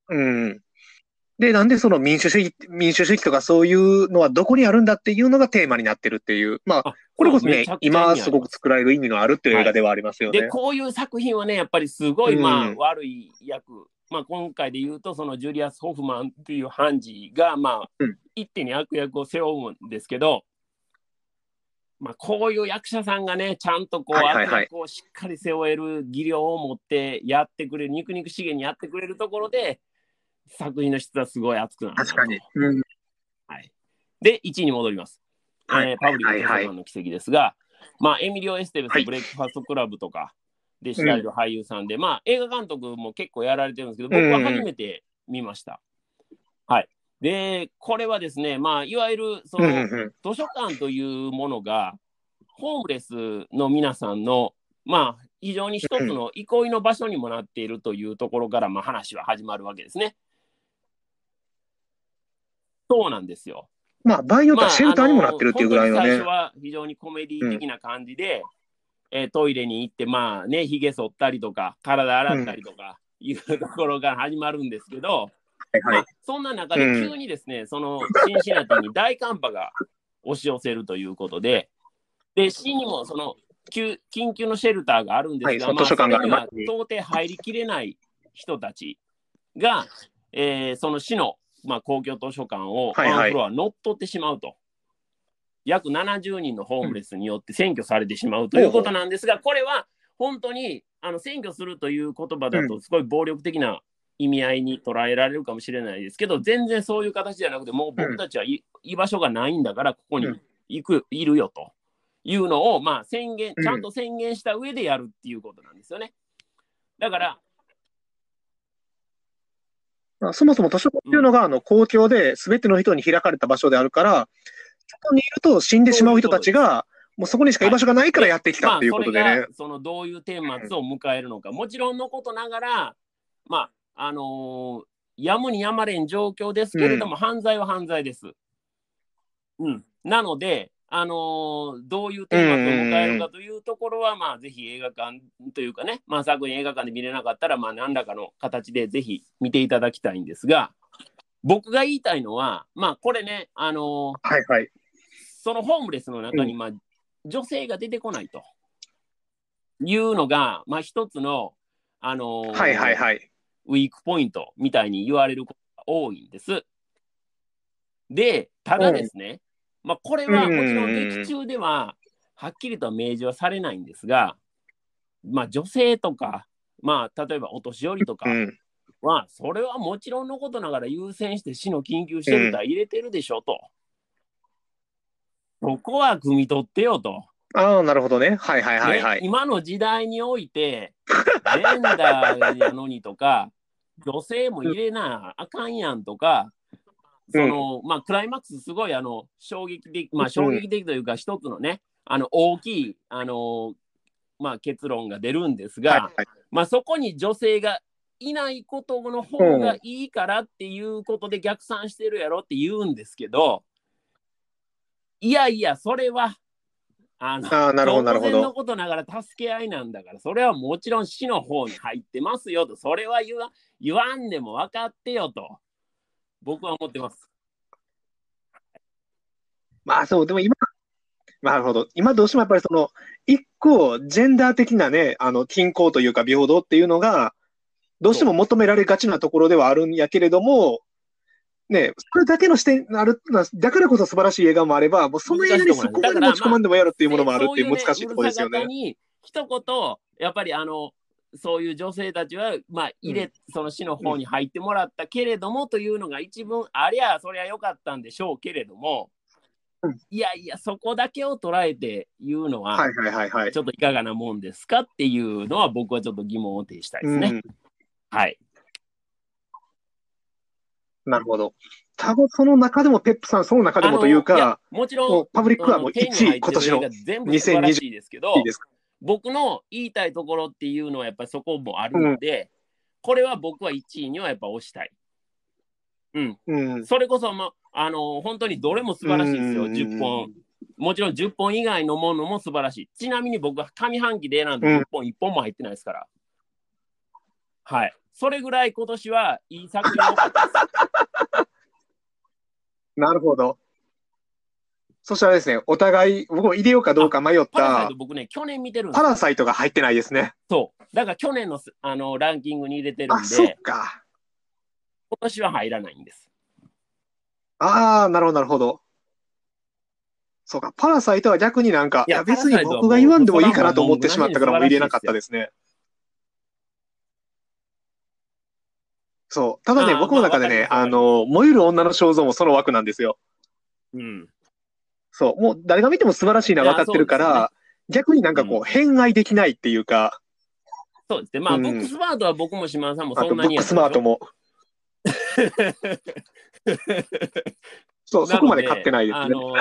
うん。で、なんでその民主主義、民主主義とかそういうのはどこにあるんだっていうのがテーマになってるっていう。まあ、あこれこそね今すごく作られる意味のあるっていう映画ではありますよね。で、こういう作品はね、やっぱりすごい、うん。まあ、悪い役、まあ、今回で言うと、そのジュリアス・ホフマンっていう判事が、まあ、うん。一手に悪役を背負うんですけど、まあ、こういう役者さんがね、ちゃんとこう、はいはいはい。悪役をしっかり背負える技量を持ってやってくれる、憎々しげにやってくれるところで、作品の質はすごい厚くなる。確かに。うん。はい、で、1位に戻ります。はいえーパブリック図書館の奇跡ですが、まあ、エミリオ・エステベスはいのブレックファストクラブとかで知られる俳優さんで、まあ、映画監督も結構やられてるんですけど、僕は初めて見ました。はい。で、これはですね、まあ、いわゆる、その。図書館というものが、ホームレスの皆さんの、まあ、非常に一つの憩いの場所にもなっているというところから、まあ、話は始まるわけですね。そうなんですよ。まあ、場合によってはシェルターにもなってるっていうぐらいのねまあ最初。は非常にコメディ的な感じで、えートイレに行って、まあね、ひげ剃ったりとか、体洗ったりとか、いうところから始まるんですけど、はいはいまあ、そんな中で急にですね、そのシンシナティに大寒波が押し寄せるということで、で、市にもその急緊急のシェルターがあるんですが、はいまあ、には到底入りきれない人たちが、えーその市の、まあ、公共図書館をはいはい。ワンフロア乗っ取ってしまうと。約70人のホームレスによって占拠されてしまうということなんですが、これは本当にあの占拠するという言葉だとすごい暴力的な意味合いに捉えられるかもしれないですけど、全然そういう形じゃなくて、もう僕たちはい居場所がないんだから、ここに行く、いるよというのを、まあ、宣言、うん。ちゃんと宣言した上でやるっていうことなんですよね。だから、まあそもそも図書館っていうのが、あの、公共で全ての人に開かれた場所であるから、そこにいると死んでしまう人たちが、もうそこにしか居場所がないからやってきたっていうことでね。まあそれが。そのどういう顛末を迎えるのか、もちろんのことながら、まあ、あのーやむにやまれん状況ですけれども、犯罪は犯罪です。うん、なので、あのーどういう顛末を迎えるかというところは、まあ、ぜひ映画館というかね、まあ、作品映画館で見れなかったら、まあ、何らかの形でぜひ見ていただきたいんですが、僕が言いたいのは、まあ、これね、あのーはいはい。そのホームレスの中に、まあ、女性が出てこないというのが、まあ、一つの、あのーはいはいはい。ウィークポイントみたいに言われることが多いんです。で、ただですね、まあ、これはもちろん劇中でははっきりとは明示はされないんですが、まあ、女性とか、まあ、例えばお年寄りとかうん。は、それはもちろんのことながら優先して市の緊急シェルター入れてるでしょと。そこは汲み取ってよと。ああ、なるほどね。はいはいはいはい。ね今の時代において、ジェンダーやのにとか、女性も入れなあかんやんとか、その、まあ、クライマックスすごい、あの、衝撃的、まあ、衝撃的というか、一つのね、あの、大きい、あの、まあ、結論が出るんですが、はいはい。まあ、そこに女性がいないことの方がいいからっていうことで逆算してるやろって言うんですけど、いやいや、それは、あの、ああ、なるほどなるほ当然のど。ことながら助け合いなんだから、それはもちろん死の方に入ってますよと、それは言わ言わんでも分かってよと、僕は思ってます。まあそう、でも今、なるほど。今どうしてもやっぱりその、一個、ジェンダー的なね、あの、均衡というか平等っていうのが、どうしても求められがちなところではあるんやけれども、ね、それだけの視点がある、だからこそ素晴らしい映画もあれば、もうその映画にそこまで持ち込まんでもやるっていうものもあるっていう難しいところですよね。そういううるさ方に一言、やっぱりあの、そういう女性たちは、まあ、入れ、うんその死の方に入ってもらったけれども、というのが一文ありゃ、そりゃよかったんでしょうけれども、うんいやいや、そこだけを捉えて言うのは、はいはいはいはい。ちょっといかがなもんですかっていうのは、僕はちょっと疑問を呈したいですね。うん、はい。なるほど。多分その中でも、ペップさん、その中でもというか、もちろん、パブリックはもう1位、今年のの全部素晴らしいですけどいいですか？僕の言いたいところっていうのはやっぱりそこもあるので、これは僕は1位にはやっぱ押したい。うん。うん。それこそ、ま、あの本当にどれも素晴らしいですよ、うん10本。もちろん10本以外のものも素晴らしい。ちなみに僕は上半期で選んだ10本、1本も入ってないですから。はい。それぐらい今年はいい作品多かったです。なるほど。そしたらですね、お互い、僕も入れようかどうか迷ったパラサイト、僕ね、去年見てるんですパよ。ラサイトが入ってないですね。そう。だから去年のすあのランキングに入れてるんあ、そっで、か。今年は入らないんです。ああ、なるほど、なるほど。そうか、パラサイトは逆になんか、いやいや別にパラサイトはもう僕が言わんでもいいかなと思ってしまったからもう入れなかったですね。そう。ただね、あー僕の中でね、まああの、燃える女の肖像もその枠なんですよ。うん。そう。もう誰が見ても素晴らしいのは分かってるから、逆になんかこう、うん偏愛できないっていうか、そうですね。まあ、うんボックスマートは僕も島田さんもそんなにやスマートも。そう、そこまで買ってないですね。あの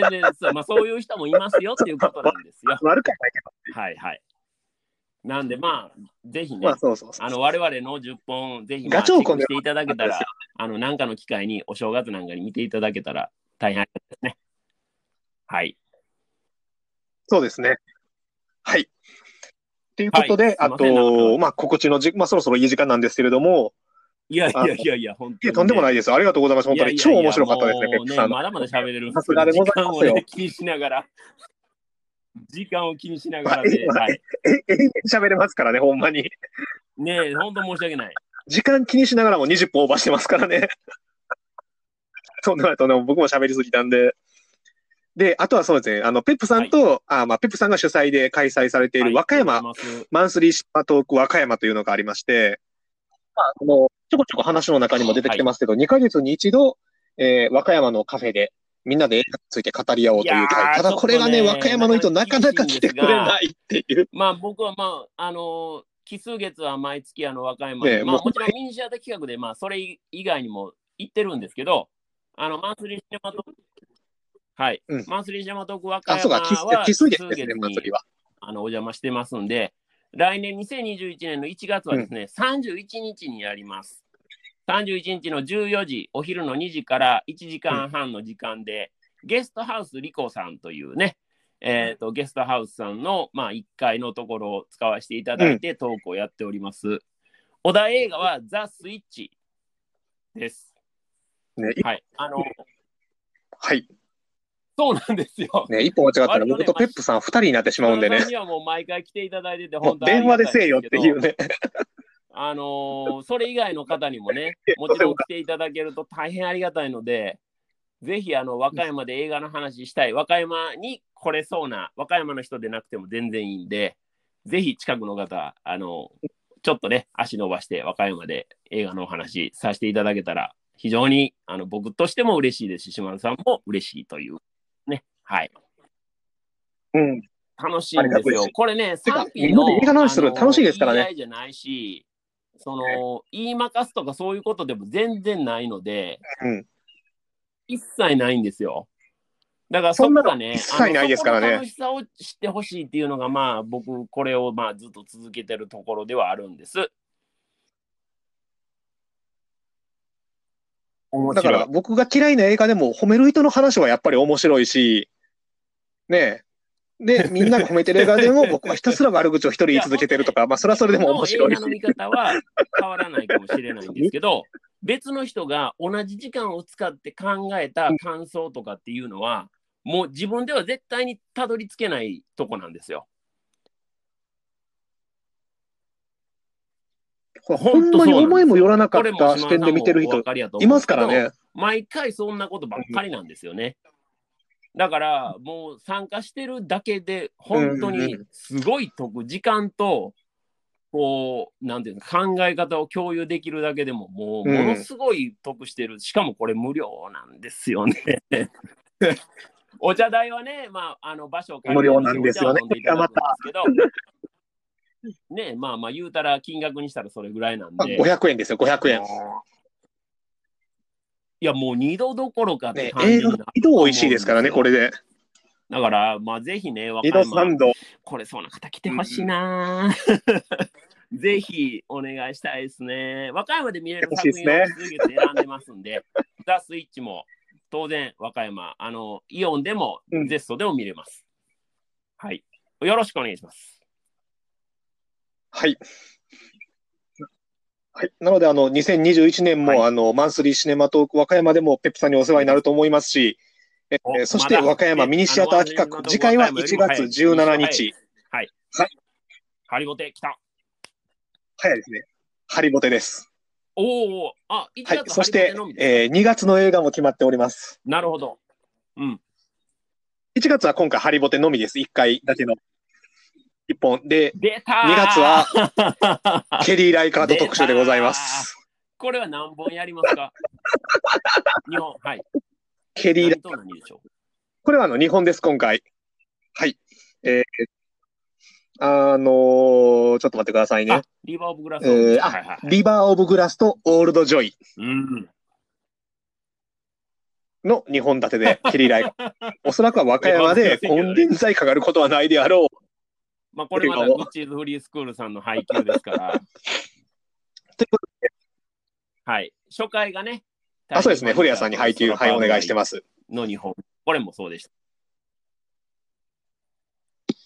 全然そう、まあ、そういう人もいますよっていうことなんですよ。悪くはないけど。はいはい。なんで、まあ、ぜひね、まあそうそうそう。あの我々の10本、ぜひ、まあ、ガチョウコンしていただけたら、あの、なんかの機会にお正月なんかに見ていただけたら大変ですね。はい。そうですね。はい。ということで、はいあと、かまあ、告知のじ、まあ、そろそろいい時間なんですけれども、いやいやいやいや、本当に、いや、とんでもないです。ありがとうございます。本当に。超面白かったですね、ペップさんの。まだまだ喋れるんですさすがでござい時間ますよをね、気にしながら、時間を気にしながらで、はいはい。喋れますからね、ほんまに。ねえ、本当申し訳ない。時間気にしながらも20分オーバーしてますからね。とんでもないとんでも僕も喋りすぎたんで。で、あとはそうですね、あの、ペップさんと、あまあ、ペップさんが主催で開催されている和歌山、マンスリーシパトーク和歌山というのがありまして、まあ、あの、ちょこちょこ話の中にも出てきてますけど、2ヶ月に一度、えー和歌山のカフェで、みんなで映画について語り合おうという会。ーただこれがね、ね和歌山の人なかなか来てくれないっていう。まあ僕はまあ、あの奇数月は毎月あの和歌山で、ねまあもちろんミニシアター企画で、まあそれ以外にも行ってるんですけど、あのマンスリーシネマトーク、はい、うんマンスリーシネマトーク和歌山か、は奇数月ですね、に祭りは。あのお邪魔してますんで、来年2021年の1月はですね、31日にやります。31日の14時、お昼の2時から1時間半の時間で、ゲストハウスリコさんというね、えーとゲストハウスさんの、まあ、1階のところを使わせていただいて、トークをやっております。お題映画はザ・スイッチです。ね、いはい。あの、はい。そうなんですよ。ね、一歩間違ったら僕とペップさん二人になってしまうんでね。にはもう毎回来ていただいてて、本当電話でせえよっていうね。あのーそれ以外の方にもね、もちろん来ていただけると大変ありがたいので、ぜひあの和歌山で映画の話したい、和歌山に来れそうな、和歌山の人でなくても全然いいんで、ぜひ近くの方、あのちょっとね、足伸ばして和歌山で映画のお話させていただけたら、非常にあの僕としても嬉しいですし、島田さんも嬉しいという、ね、はい。うん。楽しいんです。よこれね、てか賛否のみんなで映画の話するの楽しいですからねじゃないし、その、言いまかすとかそういうことでも全然ないので、うん。一切ないんですよ。だからそこがね、一切ないですからね楽しさを知ってほしいっていうのが、まあ、僕、これをまあずっと続けてるところではあるんです。面だから僕が嫌いな映画でも褒める人の話はやっぱり面白いし、ねえ。で、みんなが褒めてる映画でも僕はひたすら悪口を一人言い続けてるとか、まあそれはそれでも面白いし映画の。見方は変わらないかもしれないんですけど、別の人が同じ時間を使って考えた感想とかっていうのは、もう自分では絶対にたどり着けないとこなんですよ。ほんまに思いもよらなかっこれもた視点で見てる人いうますからね。毎回そんなことばっかりなんですよね。だからもう参加してるだけで本当にすごい得、時間とこう、なんていうの、考え方を共有できるだけでももううんものすごい得してる。しかもこれ無料なんですよね。お茶代はね、まあ、あの場所を借りて無料なんですよねお茶を飲んでいたね、まあまあ言うたら金額にしたらそれぐらいなんまあで。500円ですよ、500円。いや、もう二度どころかってね感じ映画度美味しいですからね、これで。だから、まあ、ぜひね、和二歌山度三度。これそうな方来てほしいな、ぜひお願いしたいですね。和歌山で見れる作品を欲しい数月選んでますんで、ザ・スイッチも当然和歌山、あの、イオンでも、うんゼストでも見れます。はい。よろしくお願いします。はい。はい。なので、あの、2021年も、はいあの、マンスリーシネマトーク和歌山でもペップさんにお世話になると思いますし、えおーそして和歌山ミニシアター企画、次回は和歌1山よりも月17早い日。ハリボテ来た。早いですね。ハリボテです。おお、あ、1はい。月そしてえー2月の映画も決まっております。なるほど。うん。1月は今回ハリボテのみです。1回だけの。1本。で、出た2月は、ケリー・ライカート特集でございます。これは何本やりますか？2本、はい。ケリー・ライ何と何でしょう？これはあの、2本です、今回。はい。えーあのーちょっと待ってくださいねあ。、リバーオブグラス。えーあはいはいはい。リバー・オブ・グラスとオールド・ジョイうん。の2本立てで、ケリー・ライカー。おそらくは和歌山で金輪際かかることはないであろう。まあ、これまたグッチーズフリースクールさんの配給ですから。ということはい。初回がね。あ、そうですね。古谷さんに配給、はい、お願いしてます。の日本。これもそうでした。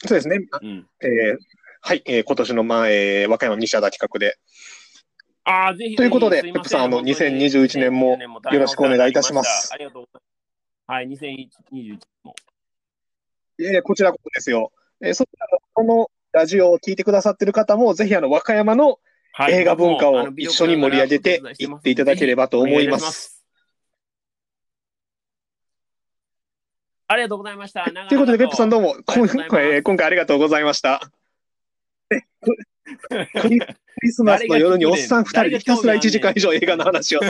そうですね。うん。えーはい、えー今年の、まあ、えー和歌山西田企画で。ああ、ぜひ。ということでペップさんあの本当に2021年もよろしくお願いいたしますありがとうございます。はい、2021も。いやいやこちらこそですよ。えーそこのラジオを聞いてくださってる方も、ぜひあの、和歌山のはい映画文化を一緒に盛り上げていっていただければと思いま。すありがとうございました。ということで、ペップさんどうも、今回 えー今回ありがとうございました。えククリスマスの夜におっさん二人でひたすら1時間以上映画の話を。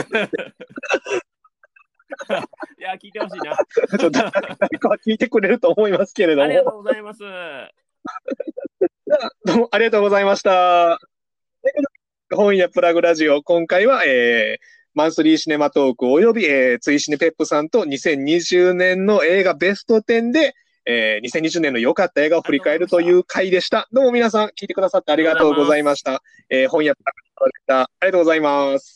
ちょっいや、聞いてほしいな。と誰かは聞いてくれると思いますけれどありがとも。うございます。どうもありがとうございました。本屋プラグラジオ、今回は、えーマンスリーシネマトークおよび、えー、追試ねペップさんと2020年の映画ベスト10で、えー2020年の良かった映画を振り返るという回でした。どうも皆さん聞いてくださってありがとうございました。えー本屋プラグラジオでした。ありがとうございます。